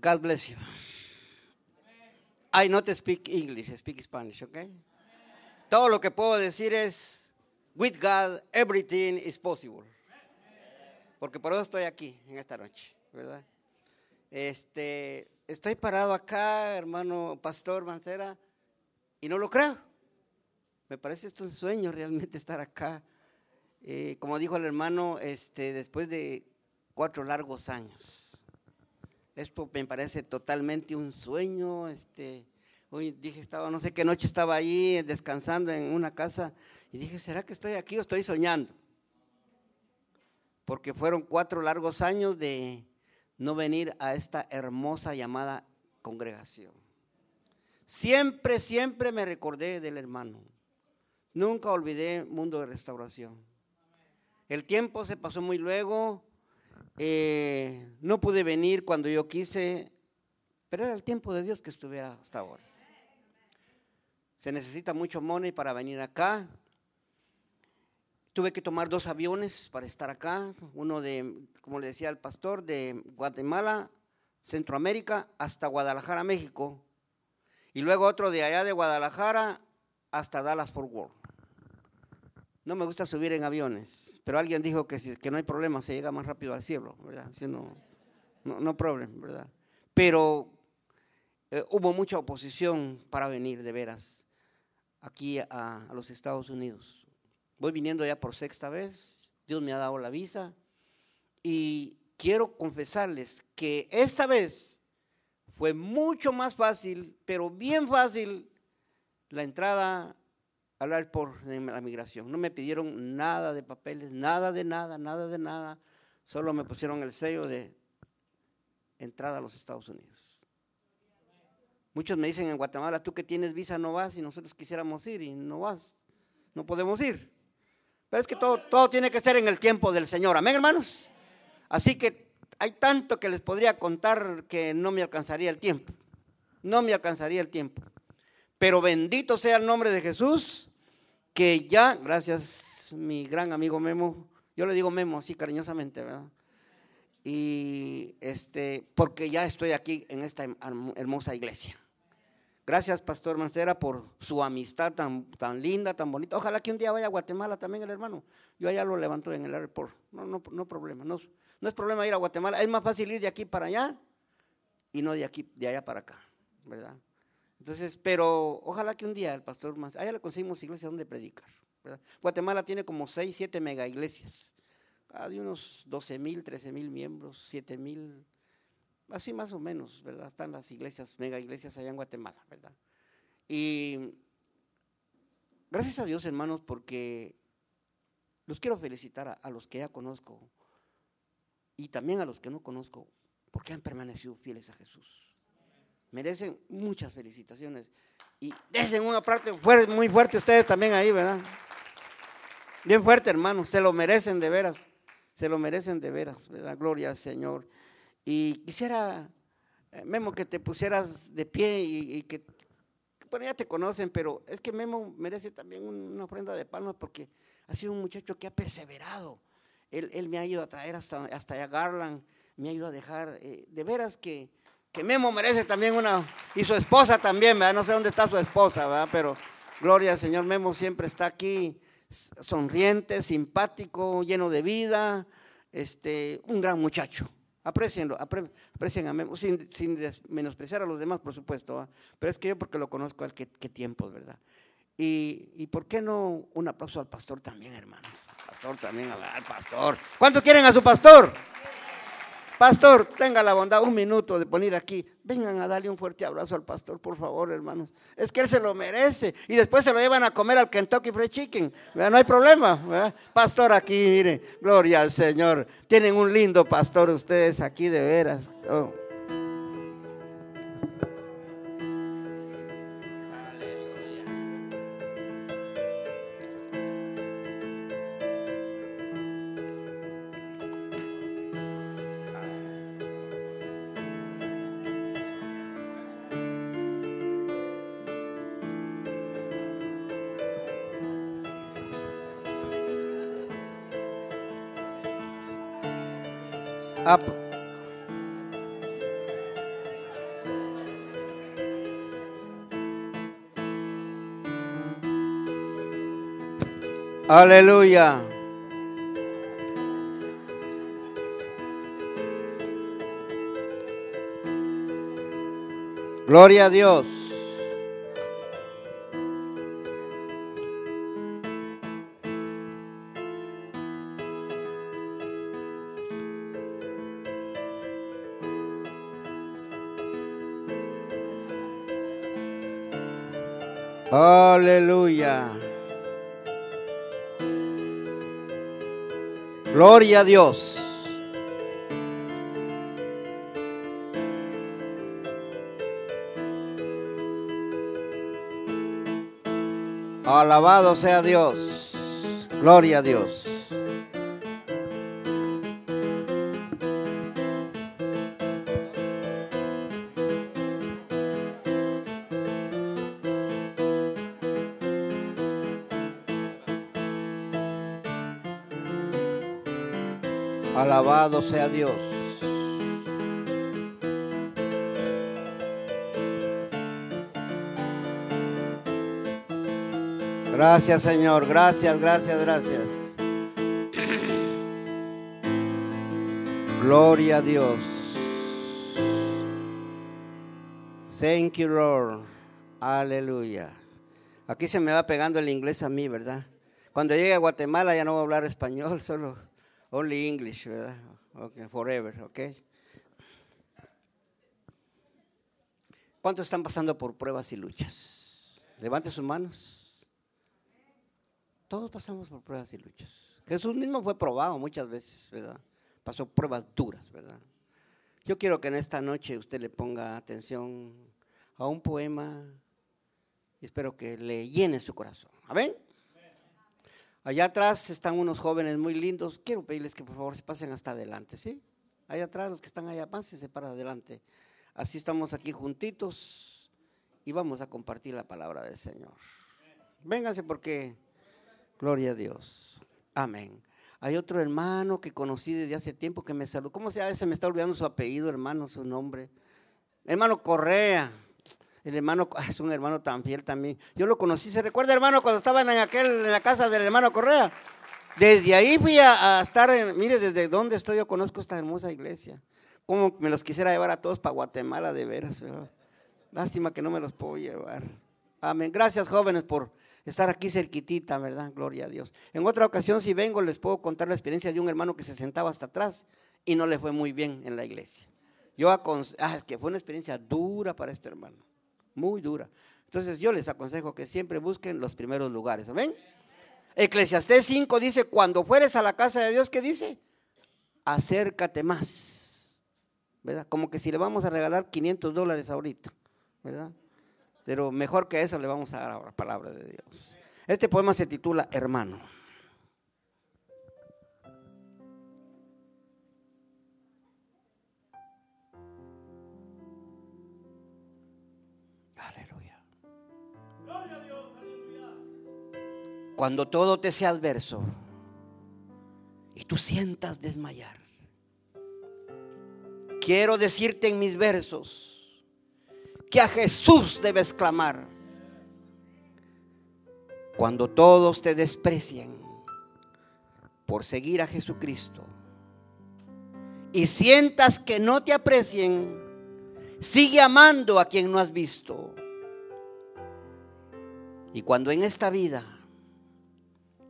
God bless you. I not speak English, I speak Spanish, okay? Todo lo que puedo decir es, with God, everything is possible. Porque por eso estoy aquí en esta noche, ¿verdad? Este, estoy parado acá, hermano pastor Mancera, y no lo creo. Me parece esto un sueño realmente estar acá. Eh, como dijo el hermano, este, después de cuatro largos años. Esto me parece totalmente un sueño. Este, hoy dije, estaba, no sé qué noche estaba ahí descansando en una casa y dije, ¿será que estoy aquí o estoy soñando? Porque fueron cuatro largos años de no venir a esta hermosa llamada congregación. Siempre, siempre me recordé del hermano. Nunca olvidé Mundo de Restauración. El tiempo se pasó muy luego, eh, no pude venir cuando yo quise, pero era el tiempo de Dios que estuve hasta ahora. Se necesita mucho money para venir acá. Tuve que tomar dos aviones para estar acá, uno de, como le decía el pastor, de Guatemala, Centroamérica, hasta Guadalajara, México, y luego otro de allá de Guadalajara hasta Dallas Fort Worth. No me gusta subir en aviones, pero alguien dijo que, que no hay problema, se llega más rápido al cielo, ¿verdad? no, no, problema, ¿verdad? Pero eh, hubo mucha oposición para venir, de veras, aquí a, a los Estados Unidos. Voy viniendo ya por sexta vez, Dios me ha dado la visa y quiero confesarles que esta vez fue mucho más fácil, pero bien fácil, la entrada hablar por la migración. No me pidieron nada de papeles, nada de nada, nada de nada. Solo me pusieron el sello de entrada a los Estados Unidos. Muchos me dicen en Guatemala, tú que tienes visa no vas y nosotros quisiéramos ir y no vas. No podemos ir. Pero es que todo, todo tiene que ser en el tiempo del Señor. Amén, hermanos. Así que hay tanto que les podría contar que no me alcanzaría el tiempo. No me alcanzaría el tiempo. Pero bendito sea el nombre de Jesús que ya, gracias mi gran amigo Memo, yo le digo Memo así cariñosamente, ¿verdad? Y este, porque ya estoy aquí en esta hermosa iglesia. Gracias, Pastor Mancera, por su amistad tan, tan linda, tan bonita. Ojalá que un día vaya a Guatemala también el hermano. Yo allá lo levanto en el aeropuerto. No, no, no problema. No, no es problema ir a Guatemala. Es más fácil ir de aquí para allá y no de aquí, de allá para acá, ¿verdad? Entonces, pero ojalá que un día el pastor más, allá le conseguimos iglesias donde predicar. Guatemala tiene como 6, 7 mega iglesias, de unos 12 mil, 13 mil miembros, 7 mil, así más o menos, ¿verdad? Están las iglesias, mega iglesias allá en Guatemala, ¿verdad? Y gracias a Dios, hermanos, porque los quiero felicitar a los que ya conozco y también a los que no conozco, porque han permanecido fieles a Jesús merecen muchas felicitaciones. Y desen una parte fuerte, muy fuerte ustedes también ahí, ¿verdad? Bien fuerte, hermano, se lo merecen de veras, se lo merecen de veras, ¿verdad? Gloria al Señor. Y quisiera, eh, Memo, que te pusieras de pie y, que, bueno, ya te conocen, pero es que Memo merece también una ofrenda de palmas porque ha sido un muchacho que ha perseverado. Él, me ha ido a traer hasta, hasta allá Garland, me ha ido a dejar, eh, de veras que que Memo merece también una, y su esposa también, ¿verdad? No sé dónde está su esposa, ¿verdad? Pero gloria al Señor, Memo siempre está aquí, sonriente, simpático, lleno de vida, este, un gran muchacho. Aprecienlo, aprecien a Memo, sin, menospreciar a los demás, por supuesto, pero es que yo porque lo conozco al qué tiempos, ¿verdad? Y, y, por qué no un aplauso al pastor también, hermanos. Pastor también, al pastor. ¿Cuántos quieren a su pastor? Pastor, tenga la bondad un minuto de poner aquí. Vengan a darle un fuerte abrazo al pastor, por favor, hermanos. Es que él se lo merece. Y después se lo llevan a comer al Kentucky Fried Chicken. No hay problema. Pastor aquí, mire, gloria al Señor. Tienen un lindo pastor ustedes aquí, de veras. Oh. Aleluya. Gloria a Dios. Aleluya. Gloria a Dios. Alabado sea Dios. Gloria a Dios. Alabado sea Dios. Gracias Señor, gracias, gracias, gracias. Gloria a Dios. Thank you, Lord. Aleluya. Aquí se me va pegando el inglés a mí, ¿verdad? Cuando llegue a Guatemala ya no voy a hablar español, solo only English, ¿verdad? Okay, forever, ¿ok? ¿Cuántos están pasando por pruebas y luchas? Levante sus manos. Todos pasamos por pruebas y luchas. Jesús mismo fue probado muchas veces, ¿verdad? Pasó pruebas duras, ¿verdad? Yo quiero que en esta noche usted le ponga atención a un poema y espero que le llene su corazón. ¿Amén? Allá atrás están unos jóvenes muy lindos. Quiero pedirles que por favor se pasen hasta adelante, ¿sí? Allá atrás, los que están allá, pásense para adelante. Así estamos aquí juntitos y vamos a compartir la palabra del Señor. Vénganse porque Gloria a Dios. Amén. Hay otro hermano que conocí desde hace tiempo que me saludó. ¿Cómo se llama? Se me está olvidando su apellido, hermano, su nombre. Hermano Correa. El hermano ah, es un hermano tan fiel también. Yo lo conocí. ¿Se recuerda, hermano, cuando estaban en aquel en la casa del hermano Correa? Desde ahí fui a, estar mire, desde donde estoy yo conozco esta hermosa iglesia. Como me los quisiera llevar a todos para Guatemala de veras. Lástima que no me los puedo llevar. Amén. Gracias, jóvenes, por estar aquí cerquitita, ¿verdad? Gloria a Dios. En otra ocasión, si vengo, les puedo contar la experiencia de un hermano que se sentaba hasta atrás y no le fue muy bien en la iglesia. Yo aconsejo, ah, que fue una experiencia dura para este hermano, muy dura. Entonces yo les aconsejo que siempre busquen los primeros lugares, ¿amén? Eclesiastés 5 dice, cuando fueres a la casa de Dios, ¿qué dice? Acércate más, ¿verdad? Como que si le vamos a regalar 500 dólares ahorita, ¿verdad? Pero mejor que eso le vamos a dar la palabra de Dios. Este poema se titula Hermano. Cuando todo te sea adverso y tú sientas desmayar, quiero decirte en mis versos, que a Jesús debes clamar. Cuando todos te desprecien por seguir a Jesucristo y sientas que no te aprecien, sigue amando a quien no has visto. Y cuando en esta vida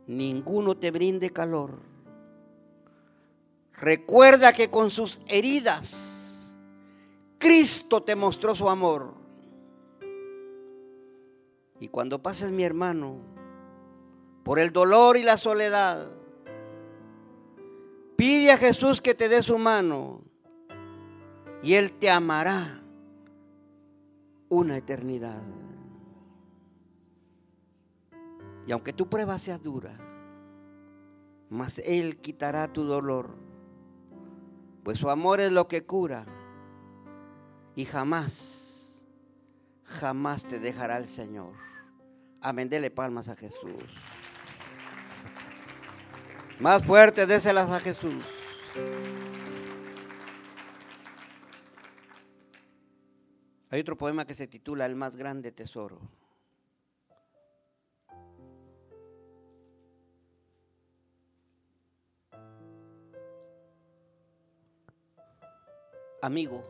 ninguno te brinde calor, recuerda que con sus heridas Cristo te mostró su amor. Y cuando pases, mi hermano, por el dolor y la soledad, pide a Jesús que te dé su mano y Él te amará una eternidad. Y aunque tu prueba sea dura, mas Él quitará tu dolor, pues su amor es lo que cura y jamás, jamás te dejará el Señor. Amén, dele palmas a Jesús. Más fuerte, déselas a Jesús. Hay otro poema que se titula El más grande tesoro. Amigo,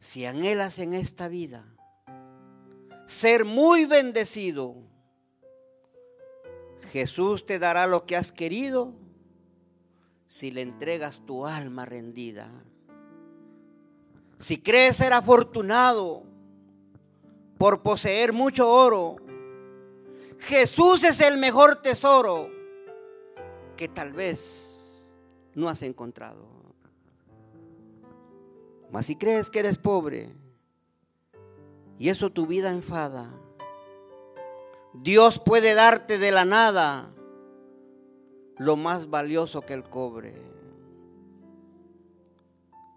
si anhelas en esta vida ser muy bendecido, Jesús te dará lo que has querido si le entregas tu alma rendida. Si crees ser afortunado por poseer mucho oro, Jesús es el mejor tesoro que tal vez no has encontrado. Si crees que eres pobre y eso tu vida enfada, Dios puede darte de la nada lo más valioso que el cobre.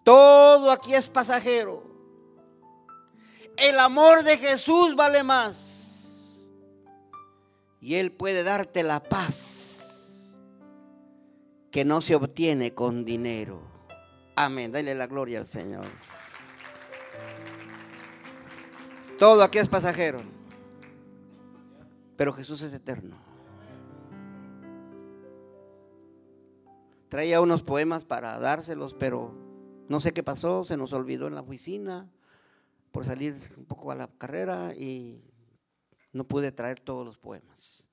Todo aquí es pasajero. El amor de Jesús vale más. Y Él puede darte la paz que no se obtiene con dinero. Amén. Dale la gloria al Señor. Todo aquí es pasajero. Pero Jesús es eterno. Traía unos poemas para dárselos, pero no sé qué pasó, se nos olvidó en la oficina por salir un poco a la carrera y no pude traer todos los poemas.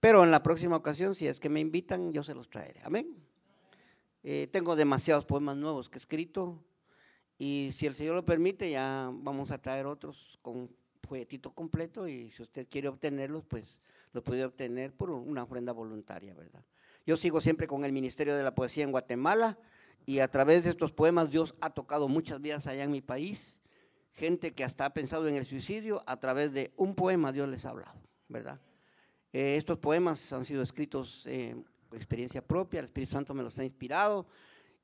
Pero en la próxima ocasión, si es que me invitan, yo se los traeré. Amén. Eh, tengo demasiados poemas nuevos que he escrito y si el Señor lo permite, ya vamos a traer otros con folletito completo y si usted quiere obtenerlos, pues lo puede obtener por una ofrenda voluntaria, ¿verdad? Yo sigo siempre con el Ministerio de la Poesía en Guatemala y a través de estos poemas Dios ha tocado muchas vidas allá en mi país. Gente que hasta ha pensado en el suicidio, a través de un poema Dios les ha hablado, ¿verdad? Eh, estos poemas han sido escritos eh, experiencia propia, el Espíritu Santo me los ha inspirado.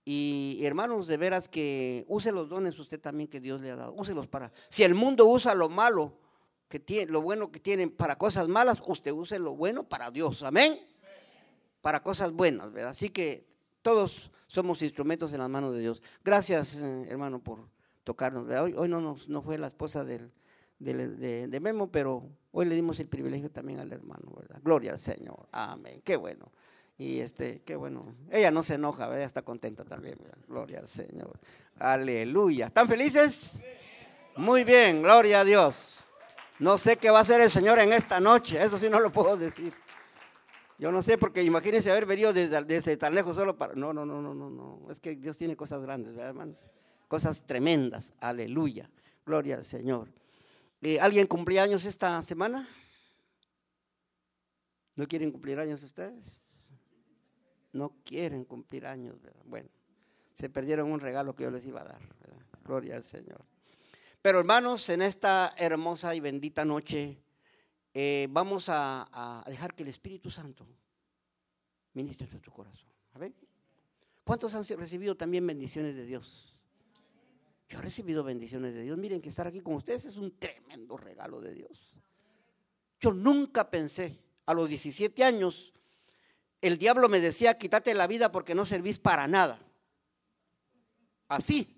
Y, hermanos, de veras que use los dones usted también que Dios le ha dado. Úselos para. Si el mundo usa lo malo, que tiene, lo bueno que tienen para cosas malas, usted use lo bueno para Dios. Amén. Para cosas buenas, ¿verdad? Así que todos somos instrumentos en las manos de Dios. Gracias, eh, hermano, por tocarnos. Hoy, hoy no, nos, no fue la esposa de, de, Memo, pero hoy le dimos el privilegio también al hermano, ¿verdad? Gloria al Señor. Amén. Qué bueno. Y este, qué bueno. Ella no se enoja, ella está contenta también. Gloria al Señor. Aleluya. ¿Están felices? Muy bien, gloria a Dios. No sé qué va a hacer el Señor en esta noche, eso sí no lo puedo decir. Yo no sé, porque imagínense haber venido desde, tan lejos solo para... No, no, no, no, no, no. Es que Dios tiene cosas grandes, ¿verdad, hermanos? Cosas tremendas. Aleluya. Gloria al Señor. Eh, ¿Alguien cumplía años esta semana? ¿No quieren cumplir años ustedes? No quieren cumplir años, ¿verdad? Bueno, se perdieron un regalo que yo les iba a dar, ¿verdad? Gloria al Señor. Pero hermanos, en esta hermosa y bendita noche, eh, vamos a, dejar que el Espíritu Santo ministre en nuestro corazón. ¿A ¿Cuántos han recibido también bendiciones de Dios? Yo he recibido bendiciones de Dios. Miren que estar aquí con ustedes es un tremendo regalo de Dios. Yo nunca pensé a los 17 años el diablo me decía, quítate la vida porque no servís para nada. Así.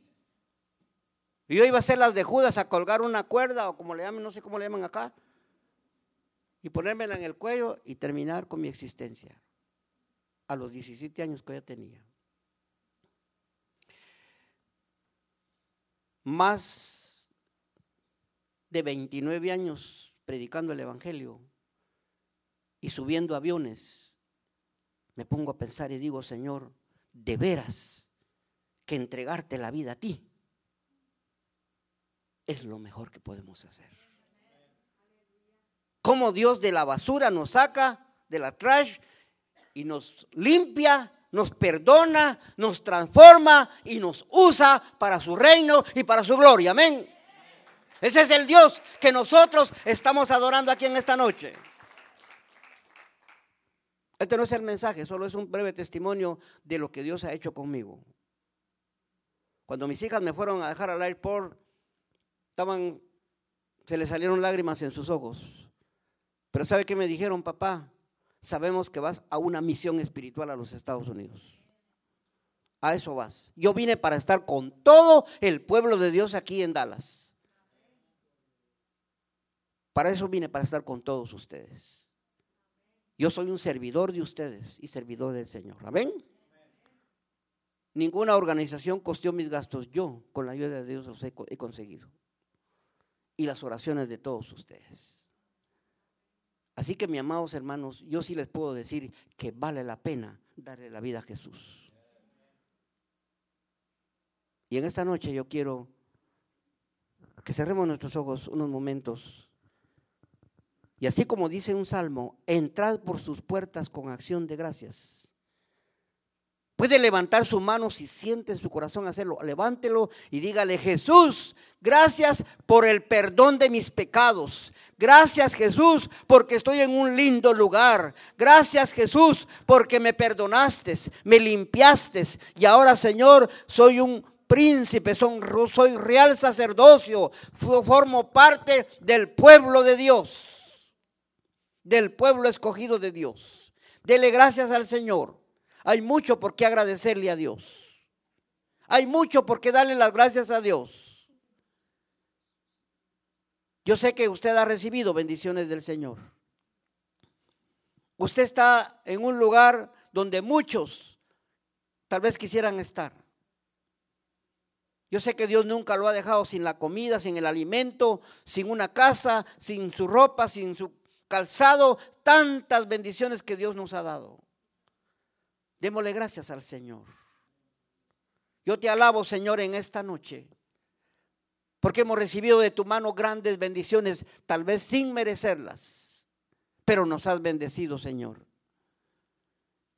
Y yo iba a hacer las de Judas a colgar una cuerda o como le llaman, no sé cómo le llaman acá, y ponérmela en el cuello y terminar con mi existencia a los 17 años que ya tenía. Más de 29 años predicando el Evangelio y subiendo aviones me pongo a pensar y digo, Señor, de veras que entregarte la vida a ti es lo mejor que podemos hacer. Como Dios de la basura nos saca, de la trash, y nos limpia, nos perdona, nos transforma y nos usa para su reino y para su gloria. Amén. Ese es el Dios que nosotros estamos adorando aquí en esta noche. Este no es el mensaje, solo es un breve testimonio de lo que Dios ha hecho conmigo. Cuando mis hijas me fueron a dejar al airport, estaban, se les salieron lágrimas en sus ojos. Pero ¿sabe qué me dijeron, papá? Sabemos que vas a una misión espiritual a los Estados Unidos. A eso vas. Yo vine para estar con todo el pueblo de Dios aquí en Dallas. Para eso vine, para estar con todos ustedes. Yo soy un servidor de ustedes y servidor del Señor. Amén. ninguna organización costeó mis gastos. Yo, con la ayuda de Dios, los he, he conseguido. Y las oraciones de todos ustedes. Así que, mis amados hermanos, yo sí les puedo decir que vale la pena darle la vida a Jesús. Y en esta noche yo quiero que cerremos nuestros ojos unos momentos. Y así como dice un salmo, entrad por sus puertas con acción de gracias. Puede levantar su mano si siente en su corazón hacerlo. Levántelo y dígale, Jesús, gracias por el perdón de mis pecados. Gracias Jesús porque estoy en un lindo lugar. Gracias Jesús porque me perdonaste, me limpiaste. Y ahora Señor, soy un príncipe, soy real sacerdocio. Formo parte del pueblo de Dios. Del pueblo escogido de Dios. Dele gracias al Señor hay mucho por qué agradecerle a Dios. Hay mucho por qué darle las gracias a Dios. Yo sé que usted ha recibido bendiciones del Señor. Usted está en un lugar donde muchos tal vez quisieran estar. Yo sé que Dios nunca lo ha dejado sin la comida, sin el alimento, sin una casa, sin su ropa, sin su calzado, tantas bendiciones que Dios nos ha dado. Démosle gracias al Señor. Yo te alabo, Señor, en esta noche, porque hemos recibido de tu mano grandes bendiciones, tal vez sin merecerlas, pero nos has bendecido, Señor.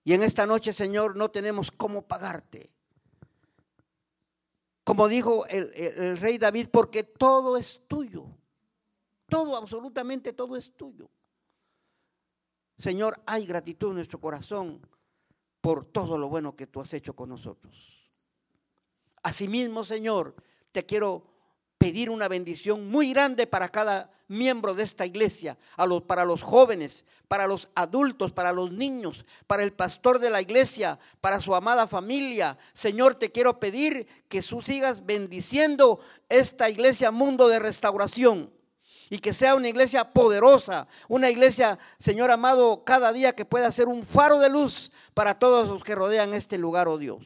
Y en esta noche, Señor, no tenemos cómo pagarte. Como dijo el, el, rey David, porque todo es tuyo. Todo, absolutamente todo es tuyo. Señor, hay gratitud en nuestro corazón por todo lo bueno que tú has hecho con nosotros. Asimismo, Señor, te quiero pedir una bendición muy grande para cada miembro de esta iglesia, a los, para los jóvenes, para los adultos, para los niños, para el pastor de la iglesia, para su amada familia. Señor, te quiero pedir que tú sigas bendiciendo esta iglesia mundo de restauración y que sea una iglesia poderosa, una iglesia, Señor amado, cada día que pueda ser un faro de luz para todos los que rodean este lugar, oh Dios.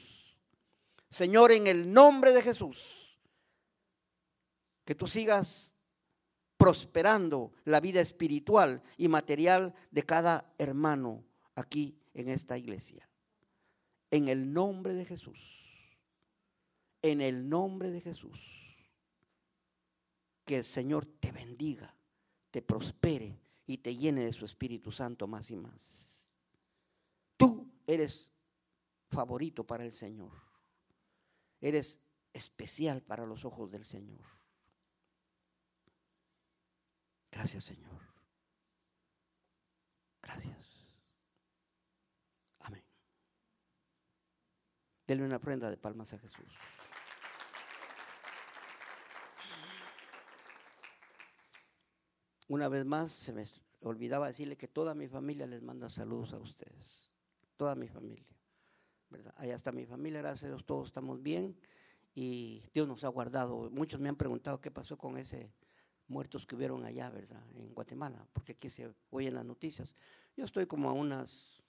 Señor, en el nombre de Jesús, que tú sigas prosperando la vida espiritual y material de cada hermano aquí en esta iglesia. En el nombre de Jesús. En el nombre de Jesús que el Señor te bendiga, te prospere y te llene de su Espíritu Santo más y más. Tú eres favorito para el Señor. Eres especial para los ojos del Señor. Gracias, Señor. Gracias. Amén. Denle una prenda de palmas a Jesús. Una vez más, se me olvidaba decirle que toda mi familia les manda saludos a ustedes. Toda mi familia. ¿verdad? Allá está mi familia, gracias a Dios, todos estamos bien y Dios nos ha guardado. Muchos me han preguntado qué pasó con ese muertos que hubieron allá, ¿verdad? En Guatemala, porque aquí se oyen las noticias. Yo estoy como a unas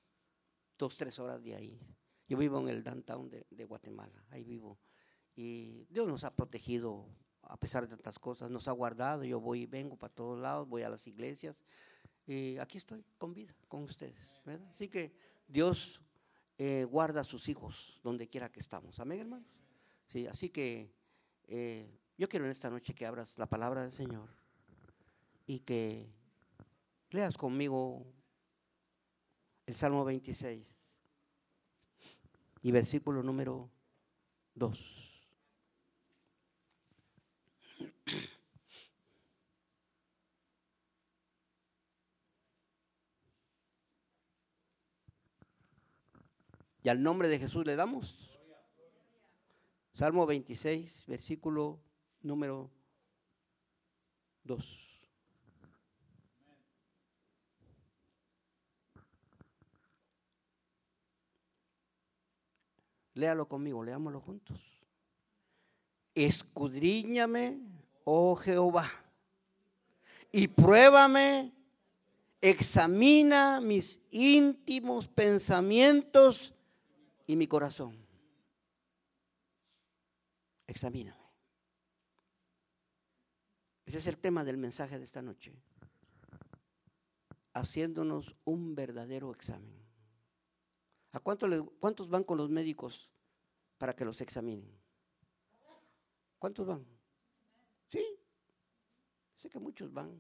dos, tres horas de ahí. Yo vivo en el downtown de, de Guatemala, ahí vivo. Y Dios nos ha protegido a pesar de tantas cosas, nos ha guardado. Yo voy y vengo para todos lados, voy a las iglesias. Y aquí estoy con vida, con ustedes. Así que Dios eh, guarda a sus hijos donde quiera que estamos. Amén, hermanos. Sí, así que eh, yo quiero en esta noche que abras la palabra del Señor y que leas conmigo el Salmo 26 y versículo número 2. Y al nombre de Jesús le damos. Salmo 26, versículo número 2. Léalo conmigo, leámoslo juntos. Escudriñame, oh Jehová, y pruébame, examina mis íntimos pensamientos y mi corazón. examíname. Ese es el tema del mensaje de esta noche. Haciéndonos un verdadero examen. ¿A cuántos van con los médicos para que los examinen? ¿Cuántos van? Sí, sé que muchos van.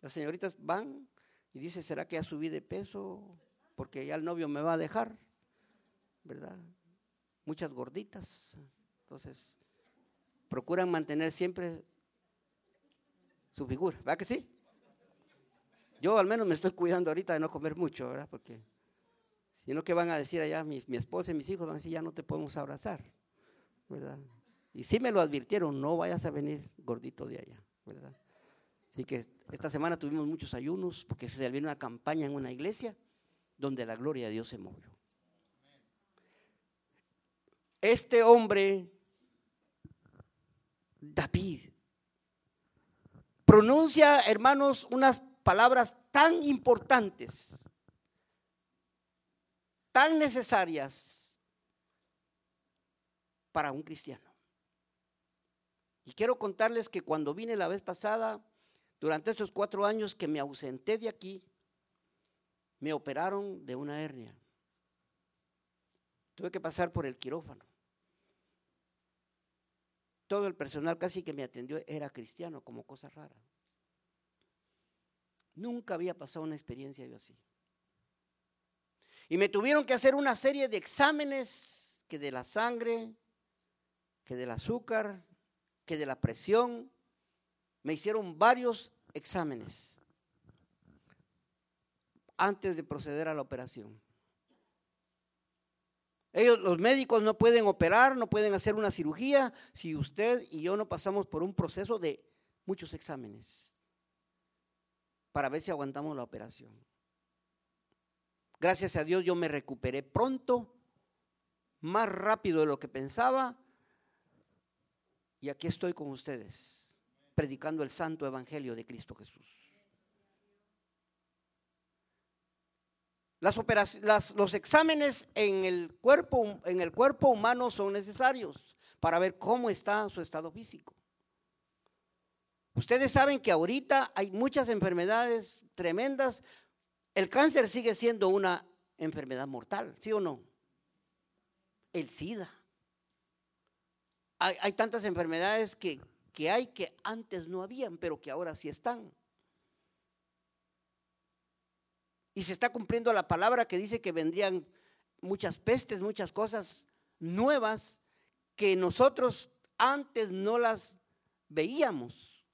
Las señoritas van y dicen, ¿será que ya subí de peso? Porque ya el novio me va a dejar, ¿verdad? Muchas gorditas. Entonces, procuran mantener siempre su figura, ¿verdad que sí? Yo al menos me estoy cuidando ahorita de no comer mucho, ¿verdad? Porque si no, ¿qué van a decir allá? Mi, mi esposa y mis hijos van a decir, ya no te podemos abrazar, ¿verdad? Y sí me lo advirtieron, no vayas a venir gordito de allá, ¿verdad? Así que esta semana tuvimos muchos ayunos porque se salió una campaña en una iglesia donde la gloria de Dios se movió. Este hombre, David, pronuncia, hermanos, unas palabras tan importantes, tan necesarias para un cristiano. Y quiero contarles que cuando vine la vez pasada, durante estos cuatro años que me ausenté de aquí, me operaron de una hernia. Tuve que pasar por el quirófano. Todo el personal casi que me atendió era cristiano, como cosa rara. Nunca había pasado una experiencia yo así. Y me tuvieron que hacer una serie de exámenes que de la sangre, que del azúcar, que de la presión. Me hicieron varios exámenes antes de proceder a la operación. Ellos, los médicos no pueden operar, no pueden hacer una cirugía si usted y yo no pasamos por un proceso de muchos exámenes para ver si aguantamos la operación. Gracias a Dios yo me recuperé pronto, más rápido de lo que pensaba, y aquí estoy con ustedes, predicando el santo evangelio de Cristo Jesús. Las los exámenes en el, cuerpo, en el cuerpo humano son necesarios para ver cómo está su estado físico. Ustedes saben que ahorita hay muchas enfermedades tremendas. El cáncer sigue siendo una enfermedad mortal, ¿sí o no? El SIDA hay, tantas enfermedades que, que hay que antes no habían, pero que ahora sí están. Y se está cumpliendo la palabra que dice que vendrían muchas pestes, muchas cosas nuevas que nosotros antes no las veíamos,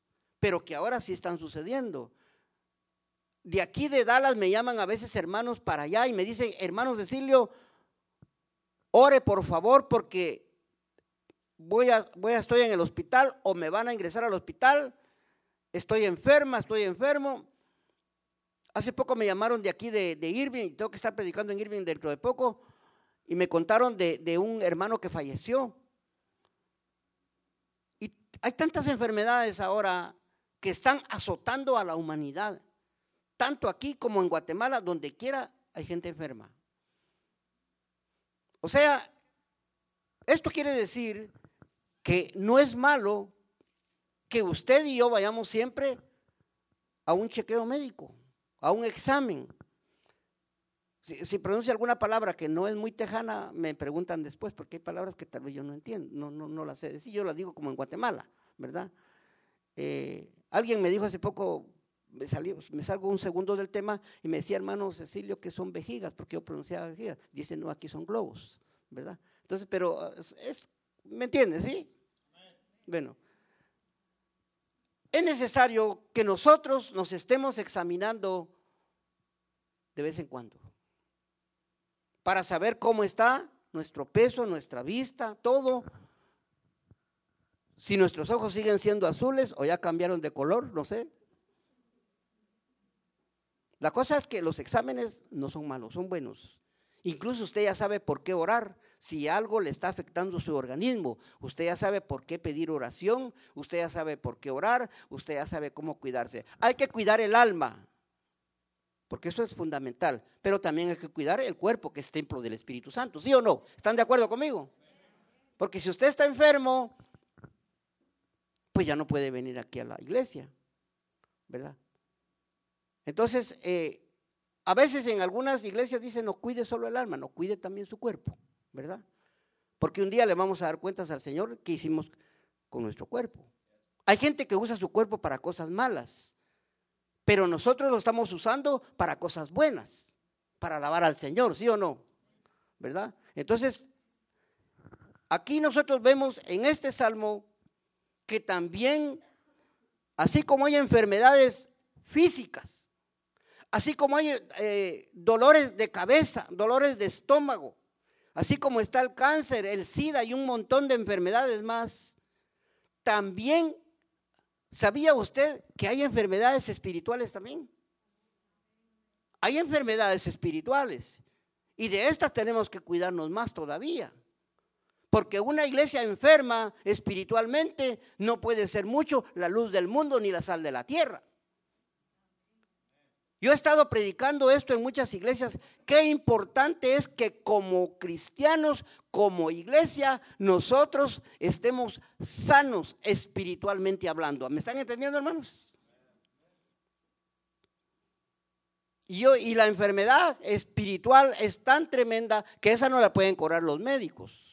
pero que ahora sí están sucediendo. De aquí de Dallas me llaman a veces hermanos para allá y me dicen, hermanos Cecilio, ore por favor porque voy a, voy a, estoy en el hospital o me van a ingresar al hospital, estoy enferma, estoy enfermo. Hace poco me llamaron de aquí de, de Irving, tengo que estar predicando en Irving dentro de poco, y me contaron de, de un hermano que falleció. Y hay tantas enfermedades ahora que están azotando a la humanidad, tanto aquí como en Guatemala, donde quiera hay gente enferma. O sea, esto quiere decir que no es malo que usted y yo vayamos siempre a un chequeo médico, a un examen. Si, pronuncia alguna palabra que no es muy tejana, me preguntan después, porque hay palabras que tal vez yo no entiendo, no, no, no las sé decir, yo las digo como en Guatemala, ¿verdad? Eh, alguien me dijo hace poco, me, salió, me salgo un segundo del tema y me decía, hermano Cecilio, que son vejigas, porque yo pronunciaba vejigas. Dice, no, aquí son globos, ¿verdad? Entonces, pero es, ¿me entiendes, sí? Bueno, es necesario que nosotros nos estemos examinando de vez en cuando para saber cómo está nuestro peso, nuestra vista, todo. Si nuestros ojos siguen siendo azules o ya cambiaron de color, no sé. La cosa es que los exámenes no son malos, son buenos. Incluso usted ya sabe por qué orar. Si algo le está afectando su organismo, usted ya sabe por qué pedir oración, usted ya sabe por qué orar, usted ya sabe cómo cuidarse. Hay que cuidar el alma, porque eso es fundamental, pero también hay que cuidar el cuerpo, que es templo del Espíritu Santo, ¿sí o no? ¿Están de acuerdo conmigo? Porque si usted está enfermo, pues ya no puede venir aquí a la iglesia, ¿verdad? Entonces, eh, a veces en algunas iglesias dicen, no cuide solo el alma, no cuide también su cuerpo, ¿verdad? Porque un día le vamos a dar cuentas al Señor que hicimos con nuestro cuerpo. Hay gente que usa su cuerpo para cosas malas, pero nosotros lo estamos usando para cosas buenas, para alabar al Señor, ¿sí o no? ¿Verdad? Entonces, aquí nosotros vemos en este salmo que también, así como hay enfermedades físicas, así como hay eh, dolores de cabeza, dolores de estómago, así como está el cáncer, el SIDA y un montón de enfermedades más, también sabía usted que hay enfermedades espirituales también. Hay enfermedades espirituales y de estas tenemos que cuidarnos más todavía. Porque una iglesia enferma espiritualmente no puede ser mucho la luz del mundo ni la sal de la tierra. Yo he estado predicando esto en muchas iglesias. Qué importante es que como cristianos, como iglesia, nosotros estemos sanos espiritualmente hablando. ¿Me están entendiendo, hermanos? Y, yo, y la enfermedad espiritual es tan tremenda que esa no la pueden curar los médicos.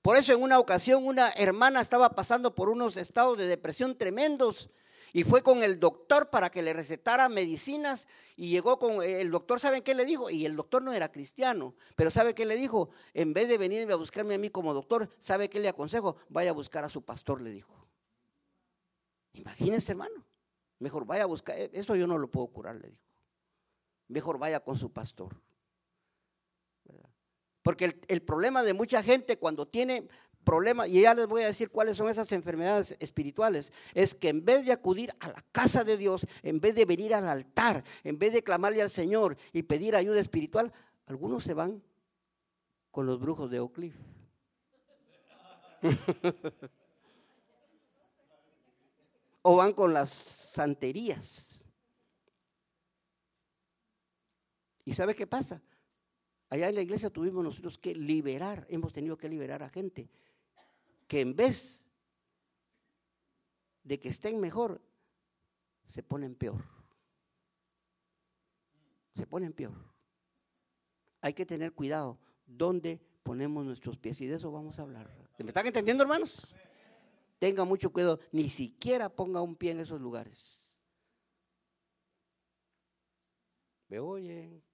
Por eso en una ocasión una hermana estaba pasando por unos estados de depresión tremendos y fue con el doctor para que le recetara medicinas y llegó con el doctor, ¿saben qué le dijo? Y el doctor no era cristiano, pero ¿sabe qué le dijo? En vez de venirme a buscarme a mí como doctor, ¿sabe qué le aconsejo? Vaya a buscar a su pastor, le dijo. Imagínese, hermano. Mejor vaya a buscar, e, eso yo no lo puedo curar, le dijo. Mejor vaya con su pastor. Porque el, el problema de mucha gente cuando tiene problema, y ya les voy a decir cuáles son esas enfermedades espirituales, es que en vez de acudir a la casa de Dios, en vez de venir al altar, en vez de clamarle al Señor y pedir ayuda espiritual, algunos se van con los brujos de Oak Cliff. o van con las santerías. ¿Y sabe qué pasa? Allá en la iglesia tuvimos nosotros que liberar, hemos tenido que liberar a gente que en vez de que estén mejor, se ponen peor. Se ponen peor. Hay que tener cuidado dónde ponemos nuestros pies y de eso vamos a hablar. ¿Me están entendiendo, hermanos? Tenga mucho cuidado, ni siquiera ponga un pie en esos lugares. ¿Me oyen?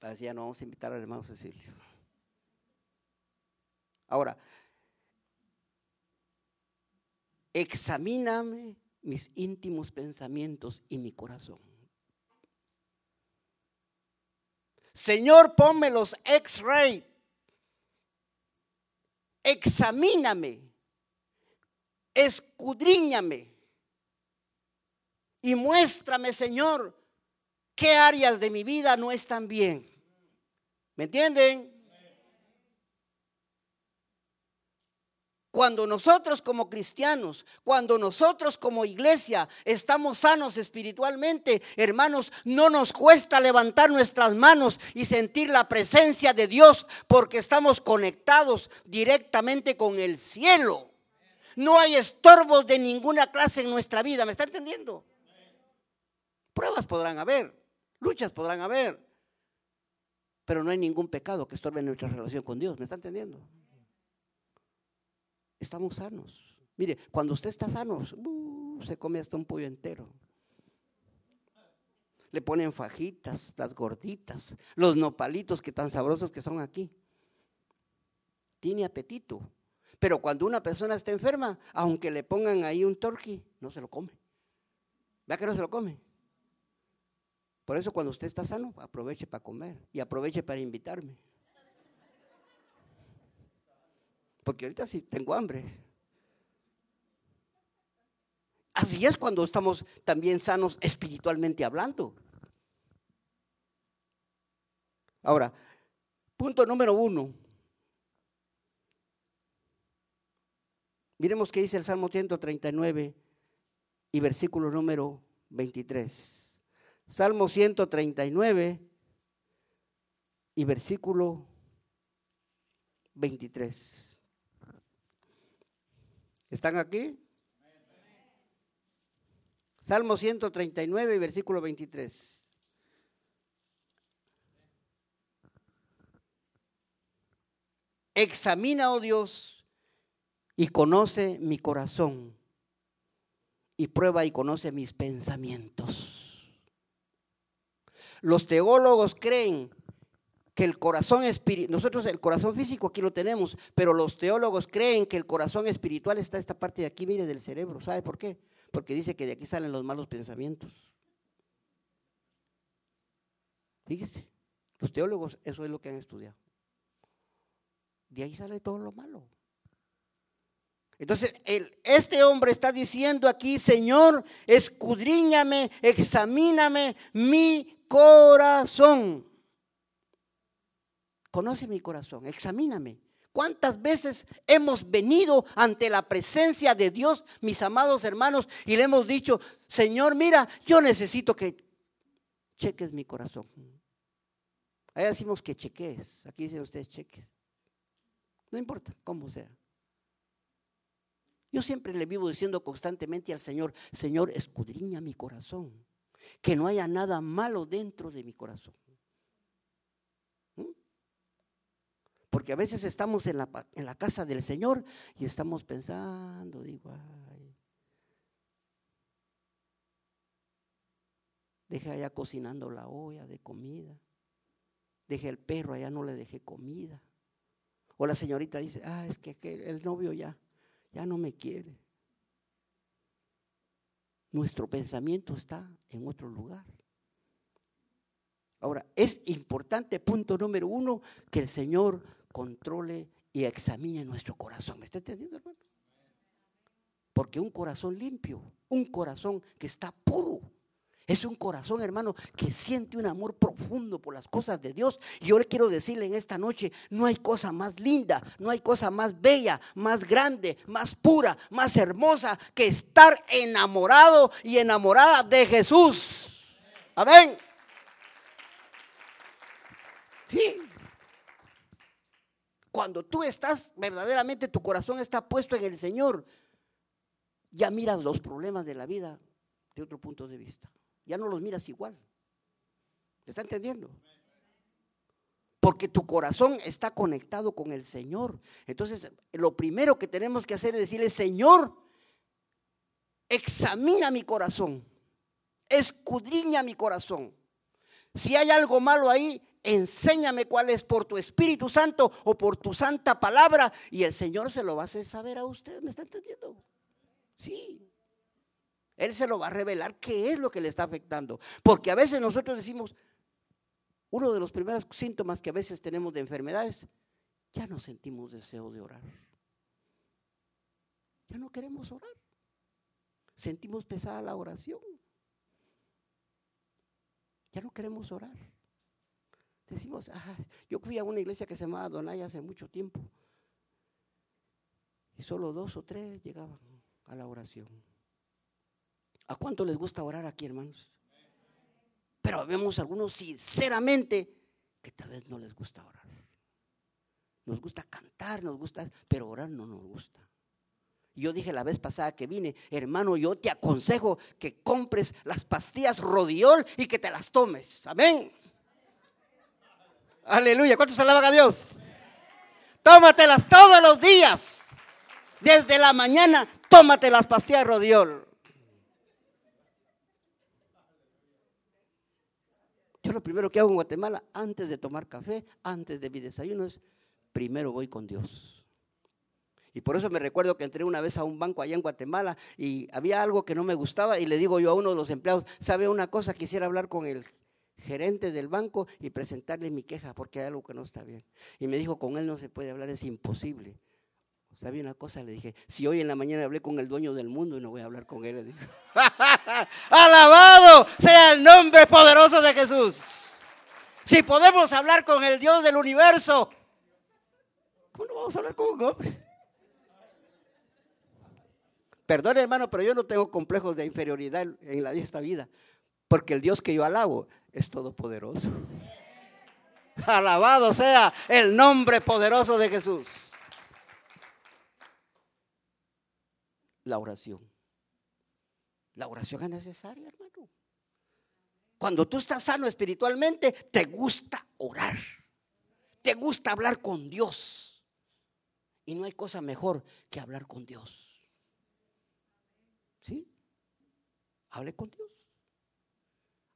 Así ya no vamos a invitar al hermano Cecilio. Ahora, examíname mis íntimos pensamientos y mi corazón. Señor, ponme los X-ray. Examíname. Escudriñame. Y muéstrame, Señor, qué áreas de mi vida no están bien. ¿Me entienden? Cuando nosotros como cristianos, cuando nosotros como iglesia estamos sanos espiritualmente, hermanos, no nos cuesta levantar nuestras manos y sentir la presencia de Dios porque estamos conectados directamente con el cielo. No hay estorbos de ninguna clase en nuestra vida, ¿me está entendiendo? Pruebas podrán haber, luchas podrán haber, pero no hay ningún pecado que estorbe nuestra relación con Dios, ¿me está entendiendo? Estamos sanos. Mire, cuando usted está sano, uh, se come hasta un pollo entero. Le ponen fajitas, las gorditas, los nopalitos que tan sabrosos que son aquí. Tiene apetito. Pero cuando una persona está enferma, aunque le pongan ahí un torqui, no se lo come. ¿Vea que no se lo come? Por eso cuando usted está sano, aproveche para comer y aproveche para invitarme. Porque ahorita sí tengo hambre. Así es cuando estamos también sanos espiritualmente hablando. Ahora, punto número uno. Miremos qué dice el Salmo 139 y versículo número 23. Salmo 139 y versículo 23. ¿Están aquí? Salmo 139, versículo 23. Examina, oh Dios, y conoce mi corazón, y prueba y conoce mis pensamientos. Los teólogos creen que el corazón espiritual, nosotros el corazón físico aquí lo tenemos, pero los teólogos creen que el corazón espiritual está esta parte de aquí, mire, del cerebro. ¿Sabe por qué? Porque dice que de aquí salen los malos pensamientos. Fíjese, los teólogos eso es lo que han estudiado. De ahí sale todo lo malo. Entonces, el, este hombre está diciendo aquí, Señor, escudriñame, examíname mi corazón. Conoce mi corazón, examíname. ¿Cuántas veces hemos venido ante la presencia de Dios, mis amados hermanos, y le hemos dicho, Señor, mira, yo necesito que cheques mi corazón? Ahí decimos que cheques, aquí dicen ustedes cheques. No importa cómo sea. Yo siempre le vivo diciendo constantemente al Señor, Señor, escudriña mi corazón, que no haya nada malo dentro de mi corazón. ¿Mm? Porque a veces estamos en la, en la, casa del Señor y estamos pensando, digo, ay, deje allá cocinando la olla de comida, deje el perro allá, no le deje comida. O la señorita dice, ah, es que, el novio ya, ya no me quiere. Nuestro pensamiento está en otro lugar. Ahora, es importante, punto número uno, que el Señor controle y examine nuestro corazón. ¿Me está entendiendo, hermano? Porque un corazón limpio, un corazón que está puro, es un corazón, hermano, que siente un amor profundo por las cosas de Dios. Y yo le quiero decirle en esta noche, no hay cosa más linda, no hay cosa más bella, más grande, más pura, más hermosa que estar enamorado y enamorada de Jesús. Amén. Sí. Cuando tú estás, verdaderamente tu corazón está puesto en el Señor, ya miras los problemas de la vida de otro punto de vista ya no los miras igual. ¿Me está entendiendo? Porque tu corazón está conectado con el Señor. Entonces, lo primero que tenemos que hacer es decirle, Señor, examina mi corazón, escudriña mi corazón. Si hay algo malo ahí, enséñame cuál es por tu Espíritu Santo o por tu santa palabra y el Señor se lo va a hacer saber a usted. ¿Me está entendiendo? Sí. Él se lo va a revelar qué es lo que le está afectando. Porque a veces nosotros decimos, uno de los primeros síntomas que a veces tenemos de enfermedades, ya no sentimos deseo de orar. Ya no queremos orar. Sentimos pesada la oración. Ya no queremos orar. Decimos, yo fui a una iglesia que se llamaba Donay hace mucho tiempo. Y solo dos o tres llegaban a la oración. ¿A cuánto les gusta orar aquí, hermanos? Pero vemos algunos sinceramente que tal vez no les gusta orar. Nos gusta cantar, nos gusta, pero orar no nos gusta. Yo dije la vez pasada que vine, hermano, yo te aconsejo que compres las pastillas Rodiol y que te las tomes. Amén. Aleluya. ¿Cuántos alaban a Dios? Tómatelas todos los días. Desde la mañana, tómate las pastillas Rodiol. Yo lo primero que hago en Guatemala, antes de tomar café, antes de mi desayuno, es primero voy con Dios. Y por eso me recuerdo que entré una vez a un banco allá en Guatemala y había algo que no me gustaba y le digo yo a uno de los empleados, ¿sabe una cosa? Quisiera hablar con el gerente del banco y presentarle mi queja porque hay algo que no está bien. Y me dijo, con él no se puede hablar, es imposible. ¿Sabía una cosa? Le dije, si hoy en la mañana hablé con el dueño del mundo y no voy a hablar con él. Alabado sea el nombre poderoso de Jesús. Si podemos hablar con el Dios del universo, ¿cómo no vamos a hablar con un hombre? Perdón hermano, pero yo no tengo complejos de inferioridad en esta vida, porque el Dios que yo alabo es todopoderoso. Alabado sea el nombre poderoso de Jesús. la oración. La oración es necesaria, hermano. Cuando tú estás sano espiritualmente, te gusta orar. Te gusta hablar con Dios. Y no hay cosa mejor que hablar con Dios. ¿Sí? Hable con Dios.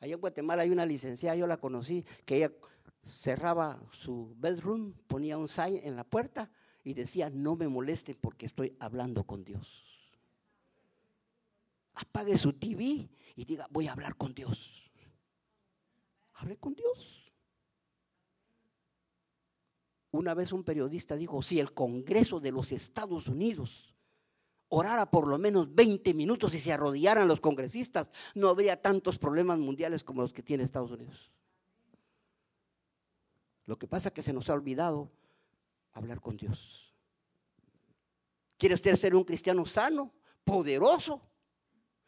Allá en Guatemala hay una licenciada, yo la conocí, que ella cerraba su bedroom, ponía un sign en la puerta y decía, no me molesten porque estoy hablando con Dios. Apague su TV y diga, voy a hablar con Dios. Hable con Dios. Una vez un periodista dijo, si el Congreso de los Estados Unidos orara por lo menos 20 minutos y se arrodillaran los congresistas, no habría tantos problemas mundiales como los que tiene Estados Unidos. Lo que pasa es que se nos ha olvidado hablar con Dios. ¿Quiere usted ser un cristiano sano, poderoso?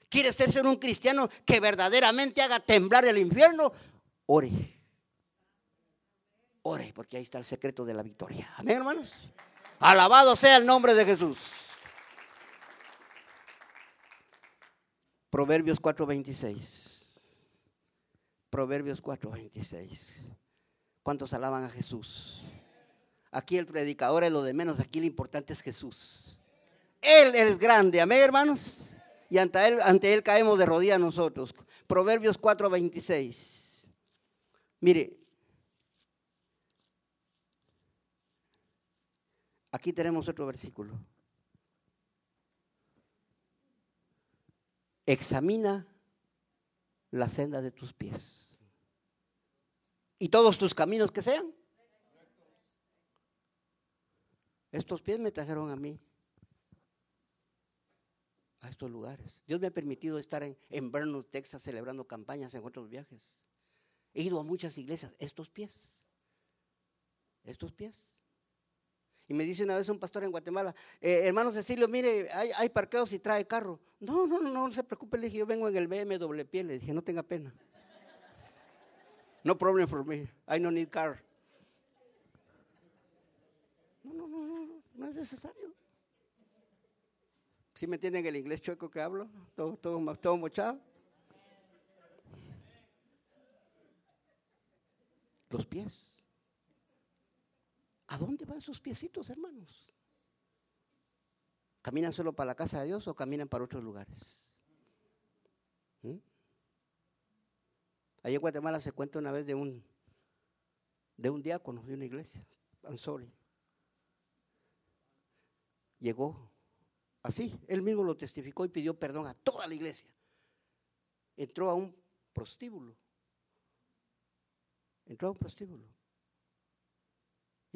¿Quiere usted ser un cristiano que verdaderamente haga temblar el infierno? Ore. Ore, porque ahí está el secreto de la victoria. Amén, hermanos. Alabado sea el nombre de Jesús. Proverbios 4:26. Proverbios 4:26. ¿Cuántos alaban a Jesús? Aquí el predicador es lo de menos, aquí lo importante es Jesús. Él es grande, amén hermanos. Y ante él, ante él caemos de rodillas nosotros. Proverbios 4:26. Mire, aquí tenemos otro versículo. Examina la senda de tus pies. Y todos tus caminos que sean. Estos pies me trajeron a mí, a estos lugares. Dios me ha permitido estar en, en Vernon, Texas, celebrando campañas en otros viajes. He ido a muchas iglesias, estos pies, estos pies. Y me dice una vez un pastor en Guatemala, eh, hermano Cecilio, mire, hay, parqueos y trae carro. No, no, no, no, se preocupe, le dije, yo vengo en el BMW pie, le dije, no tenga pena. No problem for me, I no need car. No, no, no, no, no es necesario. ¿Sí me entienden el inglés chueco que hablo? Todo, todo, todo mochado. Los pies. ¿A dónde van sus piecitos, hermanos? ¿Caminan solo para la casa de Dios o caminan para otros lugares? ¿Mm? Allí en Guatemala se cuenta una vez de un, de un diácono de una iglesia, I'm Llegó así, él mismo lo testificó y pidió perdón a toda la iglesia. Entró a un prostíbulo. Entró a un prostíbulo.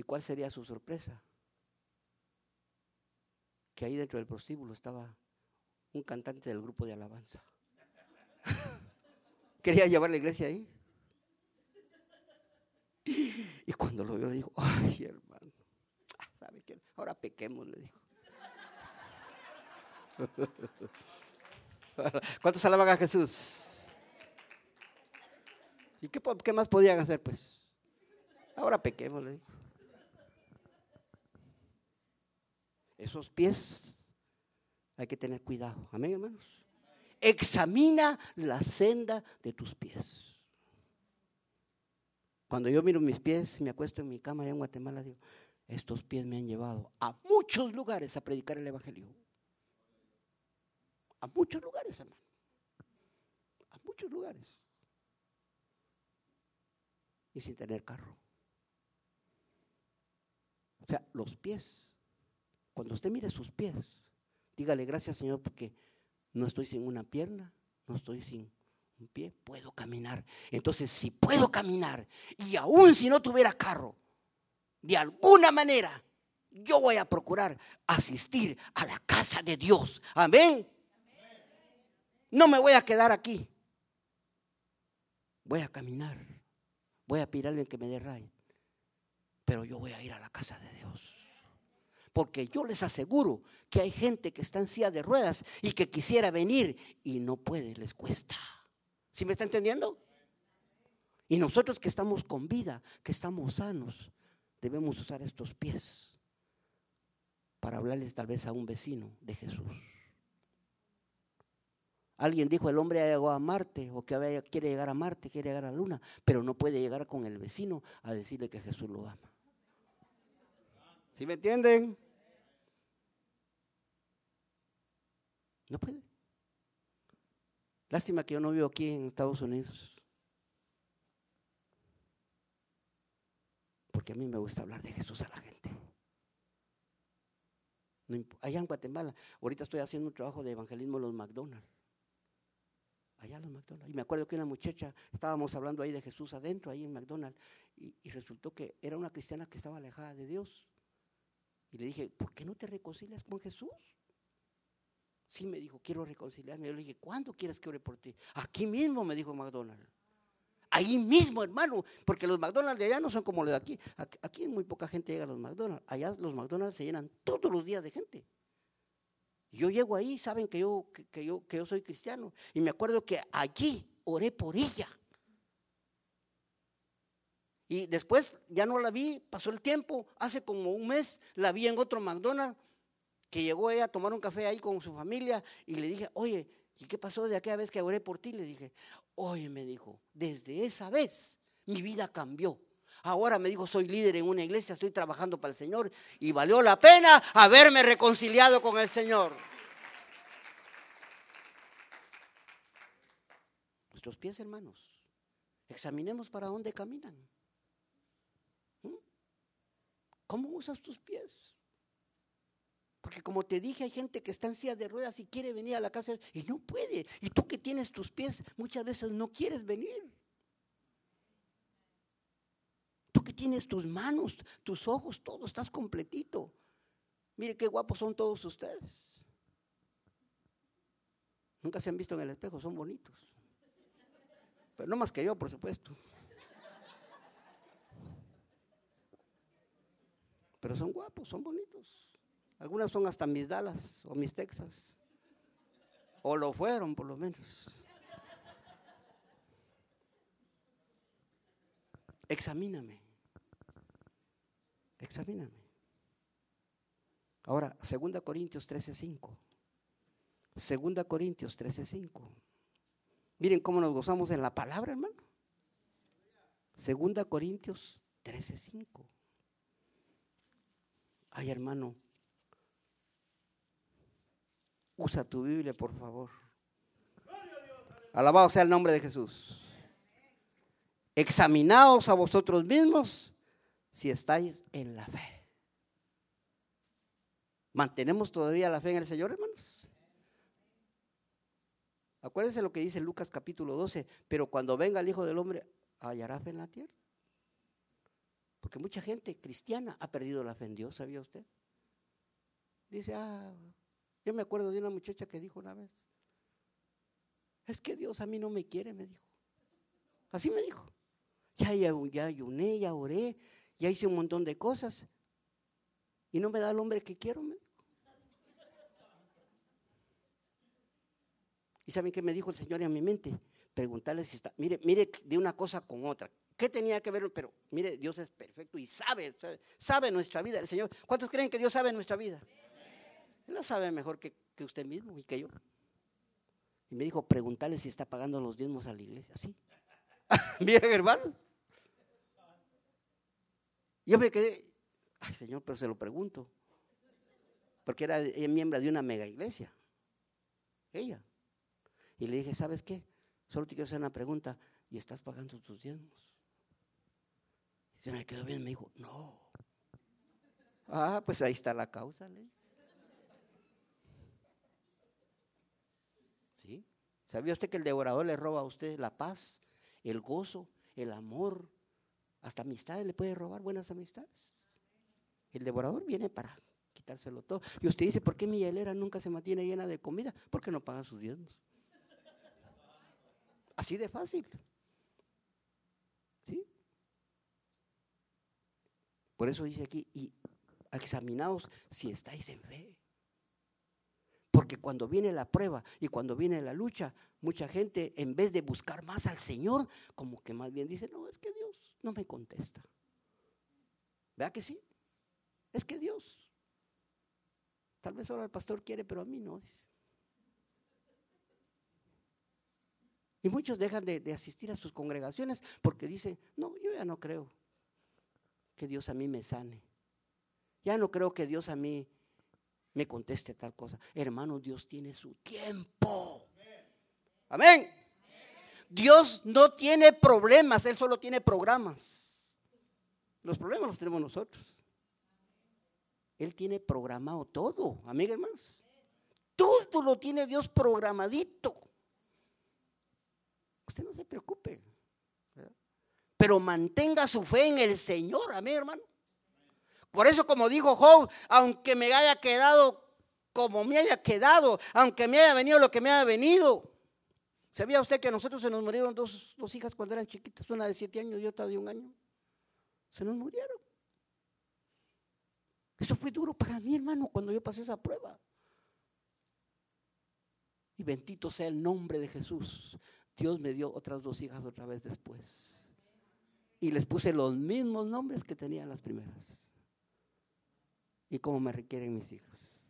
¿Y cuál sería su sorpresa? Que ahí dentro del prostíbulo estaba un cantante del grupo de alabanza. Quería llevar la iglesia ahí. Y cuando lo vio le dijo, ay hermano, ah, ¿sabe qué? Ahora pequemos, le dijo. ¿Cuántos alaban a Jesús? ¿Y qué, más podían hacer pues? Ahora pequemos, le dijo. Esos pies hay que tener cuidado. Amén, hermanos. Examina la senda de tus pies. Cuando yo miro mis pies, me acuesto en mi cama allá en Guatemala, digo, estos pies me han llevado a muchos lugares a predicar el Evangelio. A muchos lugares, hermano. A muchos lugares. Y sin tener carro. O sea, los pies cuando usted mire sus pies, dígale gracias Señor porque no estoy sin una pierna, no estoy sin un pie, puedo caminar. Entonces, si puedo caminar y aún si no tuviera carro, de alguna manera, yo voy a procurar asistir a la casa de Dios. Amén. No me voy a quedar aquí. Voy a caminar. Voy a pedirle que me dé. Pero yo voy a ir a la casa de Dios. Porque yo les aseguro que hay gente que está en silla de ruedas y que quisiera venir y no puede, les cuesta. ¿Sí me está entendiendo? Y nosotros que estamos con vida, que estamos sanos, debemos usar estos pies para hablarles tal vez a un vecino de Jesús. Alguien dijo, el hombre llegó a Marte o que quiere llegar a Marte, quiere llegar a la luna, pero no puede llegar con el vecino a decirle que Jesús lo ama. ¿Sí me entienden? No puede. Lástima que yo no vivo aquí en Estados Unidos. Porque a mí me gusta hablar de Jesús a la gente. allá en Guatemala, ahorita estoy haciendo un trabajo de evangelismo en los McDonald's. Allá en los McDonald's. Y me acuerdo que una muchacha, estábamos hablando ahí de Jesús adentro, ahí en McDonald's, y, y resultó que era una cristiana que estaba alejada de Dios. Y le dije, ¿por qué no te reconcilias con Jesús? Sí, me dijo, quiero reconciliarme. Yo le dije, ¿cuándo quieres que ore por ti? Aquí mismo, me dijo McDonald's. Ahí mismo, hermano, porque los McDonald's de allá no son como los de aquí. Aquí muy poca gente llega a los McDonald's. Allá los McDonald's se llenan todos los días de gente. Yo llego ahí, saben que yo, que, yo, que yo soy cristiano. Y me acuerdo que allí oré por ella. Y después ya no la vi, pasó el tiempo, hace como un mes la vi en otro McDonald's que llegó ella a tomar un café ahí con su familia y le dije, oye, ¿y qué pasó de aquella vez que oré por ti? Le dije, oye, me dijo, desde esa vez mi vida cambió. Ahora me dijo, soy líder en una iglesia, estoy trabajando para el Señor y valió la pena haberme reconciliado con el Señor. Nuestros pies, hermanos, examinemos para dónde caminan. ¿Cómo usas tus pies? Porque como te dije, hay gente que está en silla de ruedas y quiere venir a la casa y no puede. Y tú que tienes tus pies, muchas veces no quieres venir. Tú que tienes tus manos, tus ojos, todo, estás completito. Mire qué guapos son todos ustedes. Nunca se han visto en el espejo, son bonitos. Pero no más que yo, por supuesto. Pero son guapos, son bonitos. Algunas son hasta mis Dallas o mis Texas. O lo fueron por lo menos. Examíname. Examíname. Ahora, 2 Corintios 13:5. 2 Corintios 13:5. Miren cómo nos gozamos en la palabra, hermano. 2 Corintios 13:5. Ay, hermano, Usa tu Biblia, por favor. Alabado sea el nombre de Jesús. Examinaos a vosotros mismos si estáis en la fe. ¿Mantenemos todavía la fe en el Señor, hermanos? Acuérdense lo que dice Lucas capítulo 12, pero cuando venga el Hijo del Hombre, ¿hallará fe en la tierra? Porque mucha gente cristiana ha perdido la fe en Dios, ¿sabía usted? Dice, ah, yo me acuerdo de una muchacha que dijo una vez, es que Dios a mí no me quiere, me dijo. Así me dijo. Ya, ya, ya ayuné, ya oré, ya hice un montón de cosas. Y no me da el hombre que quiero, me dijo. ¿Y saben qué me dijo el Señor en mi mente? Preguntarle si está, mire, mire de una cosa con otra. ¿Qué tenía que ver? Pero mire, Dios es perfecto y sabe, sabe, nuestra vida. El Señor, ¿cuántos creen que Dios sabe nuestra vida? Él la sabe mejor que, usted mismo y que yo. Y me dijo, pregúntale si está pagando los diezmos a la iglesia. Sí. Miren, hermanos. Yo me quedé, ay Señor, pero se lo pregunto. Porque era miembro de una mega iglesia. Ella. Y le dije, ¿sabes qué? Solo te quiero hacer una pregunta. ¿Y estás pagando tus diezmos? Se me quedó bien, me dijo, no. Ah, pues ahí está la causa, le dije. ¿Sabía usted que el devorador le roba a usted la paz, el gozo, el amor? Hasta amistades le puede robar buenas amistades. El devorador viene para quitárselo todo. Y usted dice, ¿por qué mi hielera nunca se mantiene llena de comida? Porque no paga sus diezmos. Así de fácil. ¿Sí? Por eso dice aquí, y examinaos si estáis en fe. Porque cuando viene la prueba y cuando viene la lucha, mucha gente en vez de buscar más al Señor, como que más bien dice, no, es que Dios no me contesta. ¿Vea que sí? Es que Dios. Tal vez ahora el pastor quiere, pero a mí no. Y muchos dejan de, de, asistir a sus congregaciones porque dicen, no, yo ya no creo que Dios a mí me sane. Ya no creo que Dios a mí me conteste tal cosa. Hermano, Dios tiene su tiempo. Amén. Dios no tiene problemas, Él solo tiene programas. Los problemas los tenemos nosotros. Él tiene programado todo, amén, hermanos. Todo lo tiene Dios programadito. Usted no se preocupe. Pero mantenga su fe en el Señor, amén, hermano. Por eso, como dijo Job, aunque me haya quedado como me haya quedado, aunque me haya venido lo que me haya venido. ¿Sabía usted que a nosotros se nos murieron dos, dos hijas cuando eran chiquitas? Una de siete años y otra de un año. Se nos murieron. Eso fue duro para mí, hermano, cuando yo pasé esa prueba. Y bendito sea el nombre de Jesús. Dios me dio otras dos hijas otra vez después. Y les puse los mismos nombres que tenían las primeras y cómo me requieren mis hijas.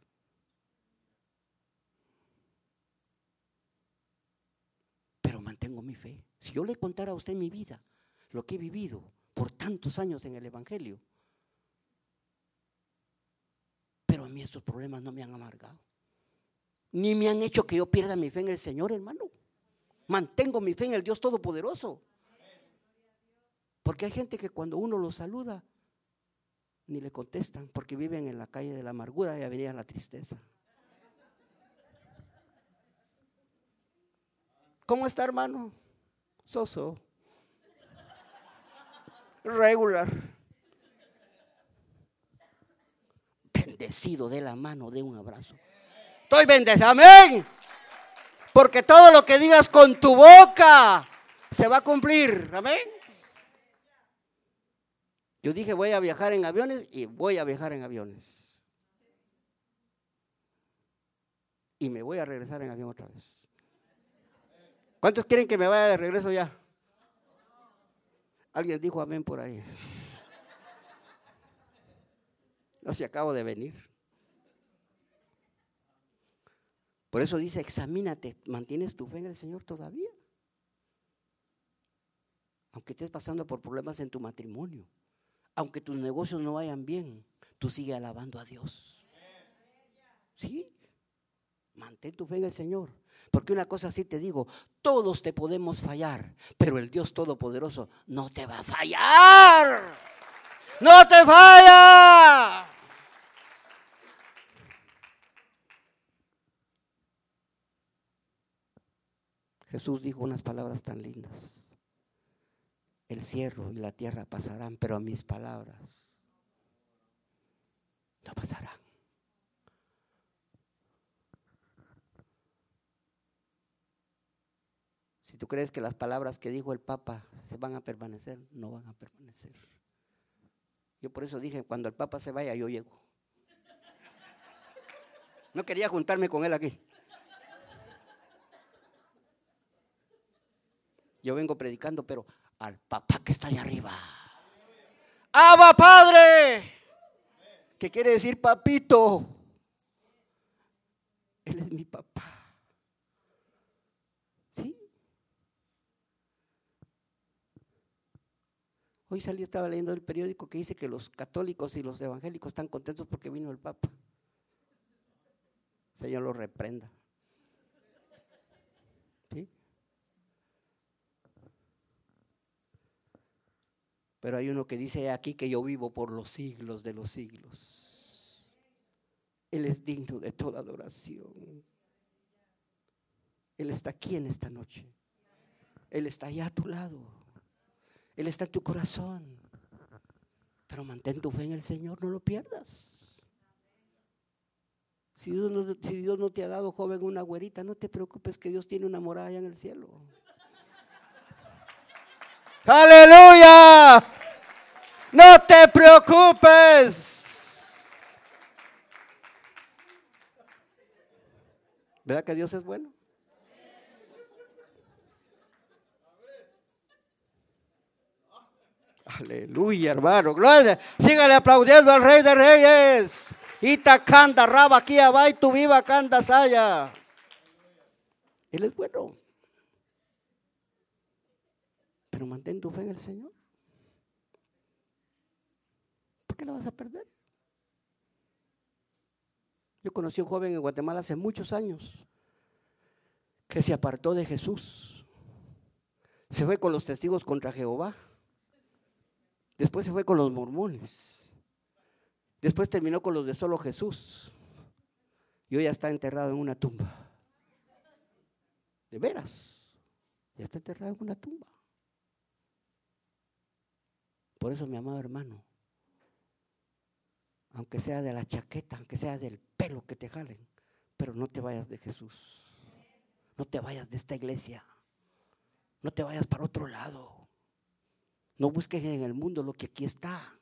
Pero mantengo mi fe. Si yo le contara a usted mi vida, lo que he vivido por tantos años en el Evangelio, pero a mí estos problemas no me han amargado. Ni me han hecho que yo pierda mi fe en el Señor, hermano. Mantengo mi fe en el Dios Todopoderoso. Porque hay gente que cuando uno lo saluda, ni le contestan porque viven en la calle de la amargura y avenida la tristeza. ¿Cómo está, hermano? Soso. Regular. Bendecido de la mano, de un abrazo. Estoy bendecido. Amén. Porque todo lo que digas con tu boca se va a cumplir. Amén. Yo dije, voy a viajar en aviones y voy a viajar en aviones. Y me voy a regresar en avión otra vez. ¿Cuántos quieren que me vaya de regreso ya? Alguien dijo amén por ahí. No si acabo de venir. Por eso dice, examínate, ¿mantienes tu fe en el Señor todavía? Aunque estés pasando por problemas en tu matrimonio aunque tus negocios no vayan bien, tú sigue alabando a Dios. ¿Sí? Mantén tu fe en el Señor. Porque una cosa sí te digo, todos te podemos fallar, pero el Dios Todopoderoso no te va a fallar. No te falla. Jesús dijo unas palabras tan lindas el cielo y la tierra pasarán, pero mis palabras no pasarán. Si tú crees que las palabras que dijo el Papa se van a permanecer, no van a permanecer. Yo por eso dije, cuando el Papa se vaya, yo llego. No quería juntarme con él aquí. Yo vengo predicando, pero al papá que está allá arriba. ¡Aba Padre! ¿Qué quiere decir papito? Él es mi papá. ¿Sí? Hoy salí, estaba leyendo el periódico que dice que los católicos y los evangélicos están contentos porque vino el Papa. Señor lo reprenda. Pero hay uno que dice aquí que yo vivo por los siglos de los siglos. Él es digno de toda adoración. Él está aquí en esta noche. Él está allá a tu lado. Él está en tu corazón. Pero mantén tu fe en el Señor, no lo pierdas. Si Dios, no, te ha dado, joven, una güerita, no te preocupes que Dios tiene una morada en el cielo. Aleluya. No te preocupes. ¿Verdad que Dios es bueno? Aleluya, hermano. Gloria. Sígale aplaudiendo al Rey de Reyes. Ita canta, raba aquí abajo, tu viva canta saya. Él es bueno. Pero mantén tu fe en el Señor. ¿Por qué la vas a perder? Yo conocí a un joven en Guatemala hace muchos años que se apartó de Jesús. Se fue con los testigos contra Jehová. Después se fue con los mormones. Después terminó con los de solo Jesús. Y hoy ya está enterrado en una tumba. De veras. Ya está enterrado en una tumba. Por eso, mi amado hermano, aunque sea de la chaqueta, aunque sea del pelo que te jalen, pero no te vayas de Jesús. No te vayas de esta iglesia. No te vayas para otro lado. No busques en el mundo lo que aquí está.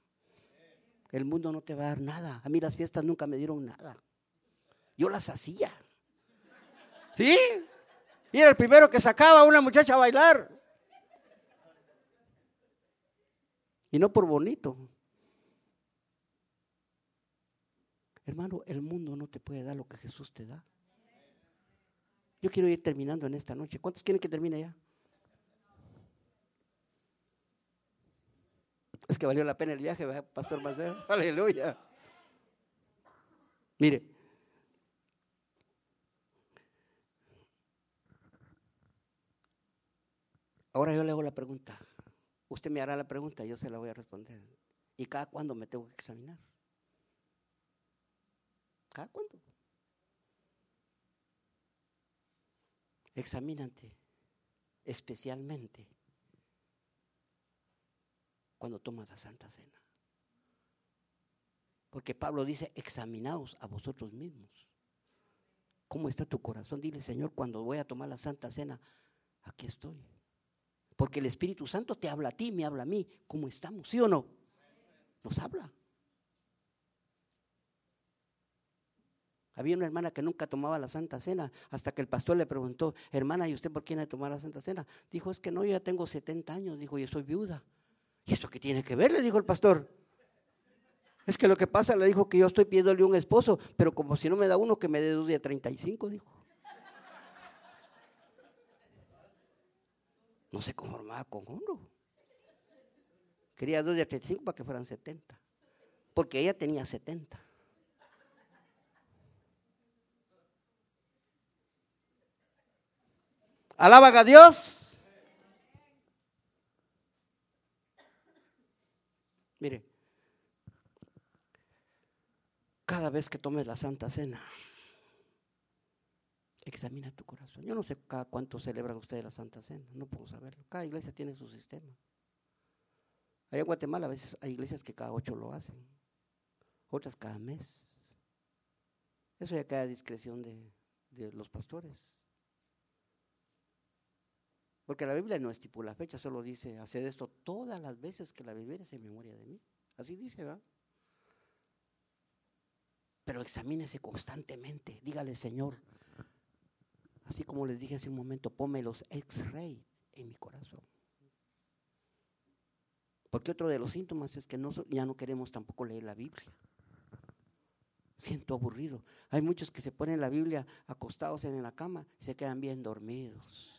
El mundo no te va a dar nada. A mí las fiestas nunca me dieron nada. Yo las hacía. ¿Sí? Y era el primero que sacaba a una muchacha a bailar. Y no por bonito. Hermano, el mundo no te puede dar lo que Jesús te da. Yo quiero ir terminando en esta noche. ¿Cuántos quieren que termine ya? Es que valió la pena el viaje, Pastor Maceo. Aleluya. Mire. Ahora yo le hago la pregunta. Usted me hará la pregunta, yo se la voy a responder. ¿Y cada cuándo me tengo que examinar? ¿Cada cuándo? Examínate especialmente cuando tomas la Santa Cena. Porque Pablo dice, examinaos a vosotros mismos. ¿Cómo está tu corazón? Dile, Señor, cuando voy a tomar la Santa Cena, aquí estoy. Porque el Espíritu Santo te habla a ti, me habla a mí. ¿Cómo estamos? ¿Sí o no? Nos habla. Había una hermana que nunca tomaba la Santa Cena hasta que el pastor le preguntó, hermana, ¿y usted por qué no tomar la Santa Cena? Dijo, es que no, yo ya tengo 70 años. Dijo, yo soy viuda. ¿Y eso qué tiene que ver? Le dijo el pastor. Es que lo que pasa, le dijo que yo estoy pidiéndole un esposo, pero como si no me da uno, que me dé dos de 35, dijo. No se conformaba con uno. Quería dos de 35 para que fueran 70. Porque ella tenía 70. Alaban a Dios. Mire, cada vez que tomes la Santa Cena, examina tu corazón. Yo no sé cada cuánto celebran ustedes la Santa Cena, no puedo saberlo. Cada iglesia tiene su sistema. Allá en Guatemala a veces hay iglesias que cada ocho lo hacen, otras cada mes. Eso ya queda a discreción de, los pastores. Porque la Biblia no estipula fecha, solo dice, haced esto todas las veces que la vivieres en memoria de mí. Así dice, ¿va? Pero examínese constantemente. Dígale, Señor, así como les dije hace un momento, ponme los X-ray en mi corazón. Porque otro de los síntomas es que ya no queremos tampoco leer la Biblia. Siento aburrido. Hay muchos que se ponen la Biblia acostados en la cama y se quedan bien dormidos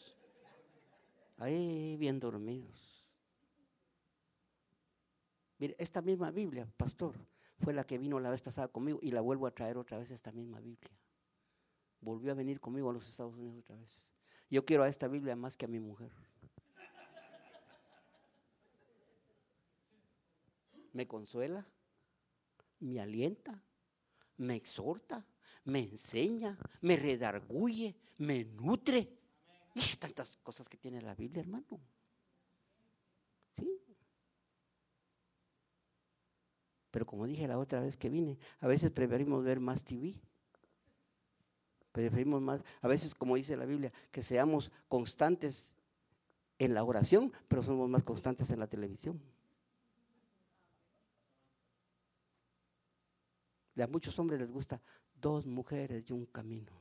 ahí bien dormidos. Mire, esta misma Biblia, pastor, fue la que vino la vez pasada conmigo y la vuelvo a traer otra vez esta misma Biblia. Volvió a venir conmigo a los Estados Unidos otra vez. Yo quiero a esta Biblia más que a mi mujer. Me consuela, me alienta, me exhorta, me enseña, me redarguye, me nutre. Tantas cosas que tiene la Biblia, hermano. Sí. Pero como dije la otra vez que vine, a veces preferimos ver más TV. Preferimos más, a veces como dice la Biblia, que seamos constantes en la oración, pero somos más constantes en la televisión. a muchos hombres les gusta dos mujeres y un camino.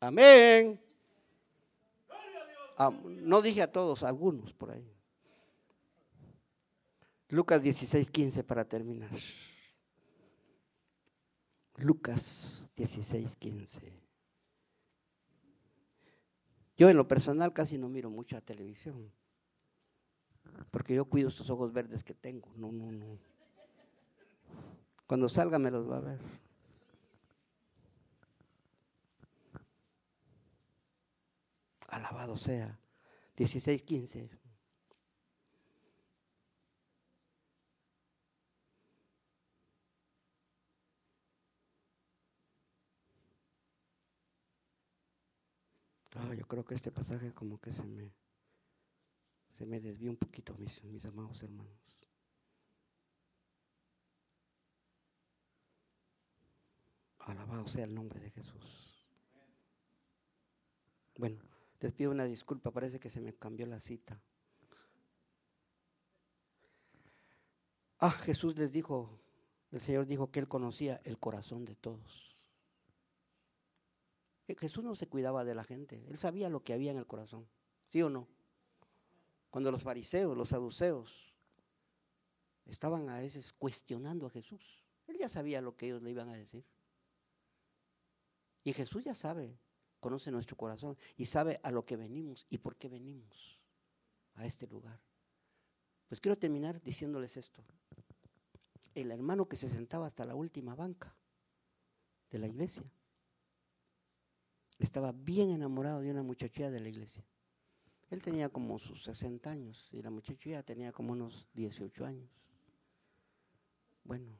Amén. Ah, no dije a todos, algunos por ahí. Lucas 16, 15 para terminar. Lucas 16, 15. Yo en lo personal casi no miro mucha televisión, porque yo cuido estos ojos verdes que tengo. No, no, no. Cuando salga me los va a ver. Alabado sea. 16, 15. Ah, yo creo que este pasaje como que se me, se me desvió un poquito, mis, mis amados hermanos. Alabado sea el nombre de Jesús. Bueno, les pido una disculpa, parece que se me cambió la cita. Ah, Jesús les dijo, el Señor dijo que Él conocía el corazón de todos. Jesús no se cuidaba de la gente, él sabía lo que había en el corazón, ¿sí o no? Cuando los fariseos, los saduceos, estaban a veces cuestionando a Jesús, él ya sabía lo que ellos le iban a decir. Y Jesús ya sabe, conoce nuestro corazón y sabe a lo que venimos y por qué venimos a este lugar. Pues quiero terminar diciéndoles esto. El hermano que se sentaba hasta la última banca de la iglesia estaba bien enamorado de una muchachilla de la iglesia. Él tenía como sus 60 años y la muchachilla tenía como unos 18 años. Bueno,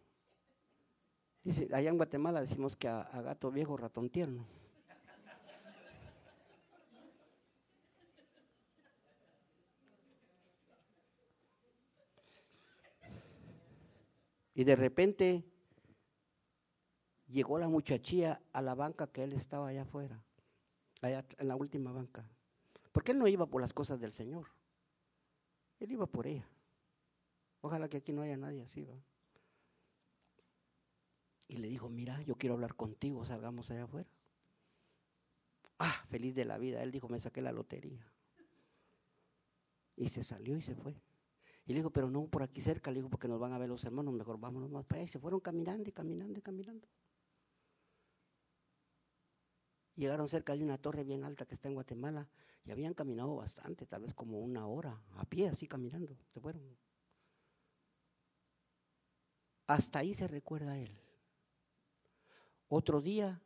dice, allá en Guatemala decimos que a, a gato viejo ratón tierno. Y de repente llegó la muchachilla a la banca que él estaba allá afuera allá en la última banca. Porque él no iba por las cosas del Señor. Él iba por ella. Ojalá que aquí no haya nadie así. Y le dijo, mira, yo quiero hablar contigo, salgamos allá afuera. Ah, feliz de la vida. Él dijo, me saqué la lotería. Y se salió y se fue. Y le dijo, pero no por aquí cerca, le dijo, porque nos van a ver los hermanos, mejor vámonos más para allá. Y se fueron caminando y caminando y caminando. Llegaron cerca de una torre bien alta que está en Guatemala y habían caminado bastante, tal vez como una hora, a pie, así caminando. Se fueron. Hasta ahí se recuerda él. Otro día,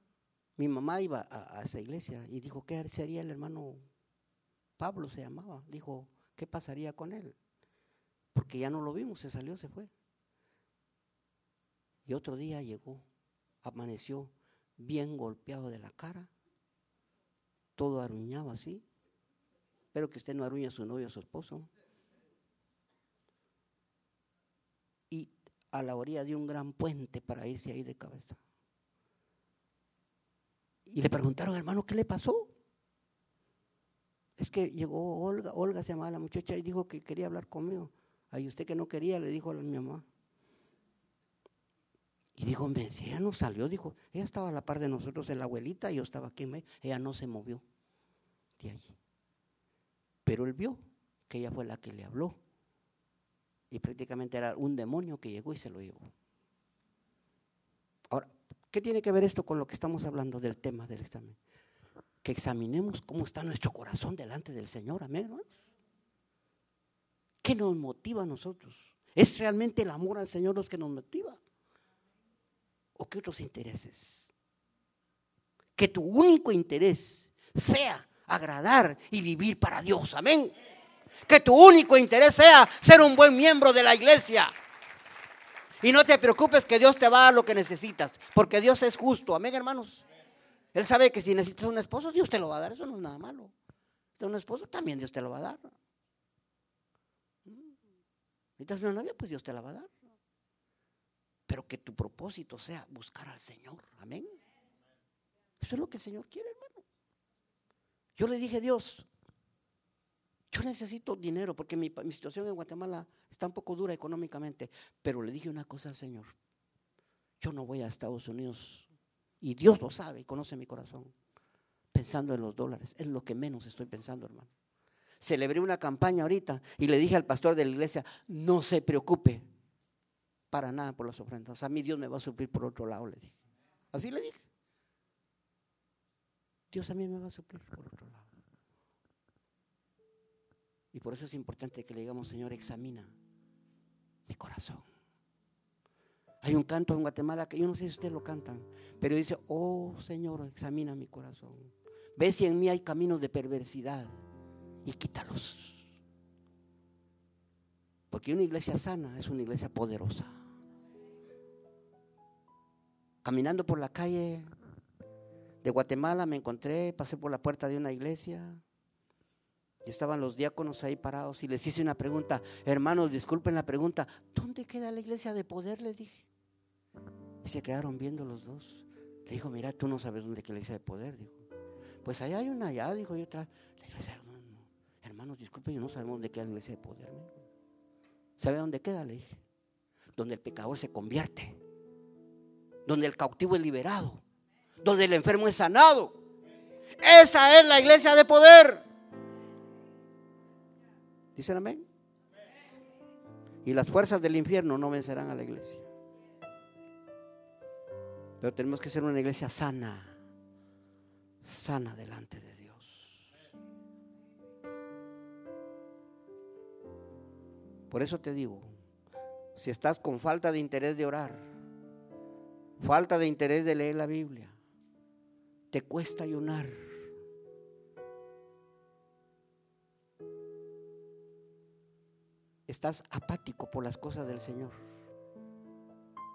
mi mamá iba a, esa iglesia y dijo, ¿qué sería el hermano Pablo? Se llamaba. Dijo, ¿qué pasaría con él? Porque ya no lo vimos, se salió, se fue. Y otro día llegó, amaneció bien golpeado de la cara todo aruñado así. Espero que usted no aruñe a su novio o a su esposo. Y a la orilla de un gran puente para irse ahí de cabeza. Y le preguntaron, hermano, ¿qué le pasó? Es que llegó Olga, Olga se llamaba la muchacha y dijo que quería hablar conmigo. Ay, usted que no quería, le dijo a mi mamá. Y dijo, ella no salió, dijo, ella estaba a la par de nosotros, la abuelita, y yo estaba aquí, ella no se movió de allí. Pero él vio que ella fue la que le habló. Y prácticamente era un demonio que llegó y se lo llevó. Ahora, ¿qué tiene que ver esto con lo que estamos hablando del tema del examen? Que examinemos cómo está nuestro corazón delante del Señor, amén, hermanos. ¿Qué nos motiva a nosotros? ¿Es realmente el amor al Señor los que nos motiva? ¿O qué otros intereses? Que tu único interés sea agradar y vivir para Dios. Amén. Que tu único interés sea ser un buen miembro de la iglesia. Y no te preocupes que Dios te va a dar lo que necesitas, porque Dios es justo. Amén, hermanos. Él sabe que si necesitas un esposo, Dios te lo va a dar. Eso no es nada malo. Si un esposo, también Dios te lo va a dar. Necesitas una novia, pues Dios te la va a dar. Pero que tu propósito sea buscar al Señor. Amén. Eso es lo que el Señor quiere, hermano. Yo le dije, Dios, yo necesito dinero porque mi, situación en Guatemala está un poco dura económicamente. Pero le dije una cosa al Señor. Yo no voy a Estados Unidos. Y Dios lo sabe y conoce mi corazón. Pensando en los dólares. Es lo que menos estoy pensando, hermano. Celebré una campaña ahorita y le dije al pastor de la iglesia, no se preocupe para nada por las ofrendas. A mí Dios me va a suplir por otro lado, le dije. Así le dije. Dios mí me va a suplir por otro lado. Y por eso es importante que le digamos, Señor, examina mi corazón. Hay un canto en Guatemala que yo no sé si ustedes lo cantan, pero dice, oh Señor, examina mi corazón. Ve si en mí hay caminos de perversidad y quítalos. Porque una iglesia sana es una iglesia poderosa. Caminando por la calle de Guatemala me encontré, pasé por la puerta de una iglesia y estaban los diáconos ahí parados y les hice una pregunta, hermanos, disculpen la pregunta, ¿dónde queda la iglesia de poder? Les dije. Y se quedaron viendo los dos. Le dijo, mira, tú no sabes dónde queda la iglesia de poder, dijo. Pues allá hay una allá, dijo, y otra. La iglesia, hermanos, disculpen, yo no sabemos dónde queda la iglesia de poder. ¿Sabe dónde queda? Le dije. Donde el pecador se convierte. Donde el cautivo es liberado. Donde el enfermo es sanado. Esa es la iglesia de poder. ¿Dicen amén? Y las fuerzas del infierno no vencerán a la iglesia. Pero tenemos que ser una iglesia sana, sana delante de Dios. Por eso te digo, si estás con falta de interés de orar, falta de interés de leer la Biblia, te cuesta ayunar. Estás apático por las cosas del Señor.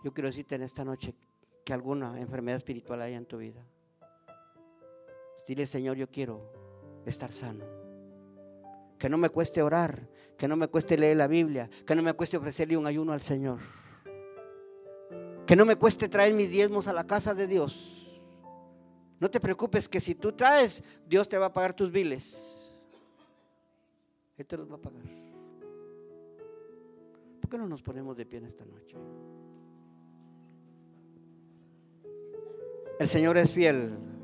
Yo quiero decirte en esta noche que alguna enfermedad espiritual haya en tu vida. Dile, Señor, yo quiero estar sano. Que no me cueste orar, que no me cueste leer la Biblia, que no me cueste ofrecerle un ayuno al Señor. Que no me cueste traer mis diezmos a la casa de Dios. No te preocupes que si tú traes, Dios te va a pagar tus biles. Él te los va a pagar. ¿Por qué no nos ponemos de pie en esta noche? El Señor es fiel.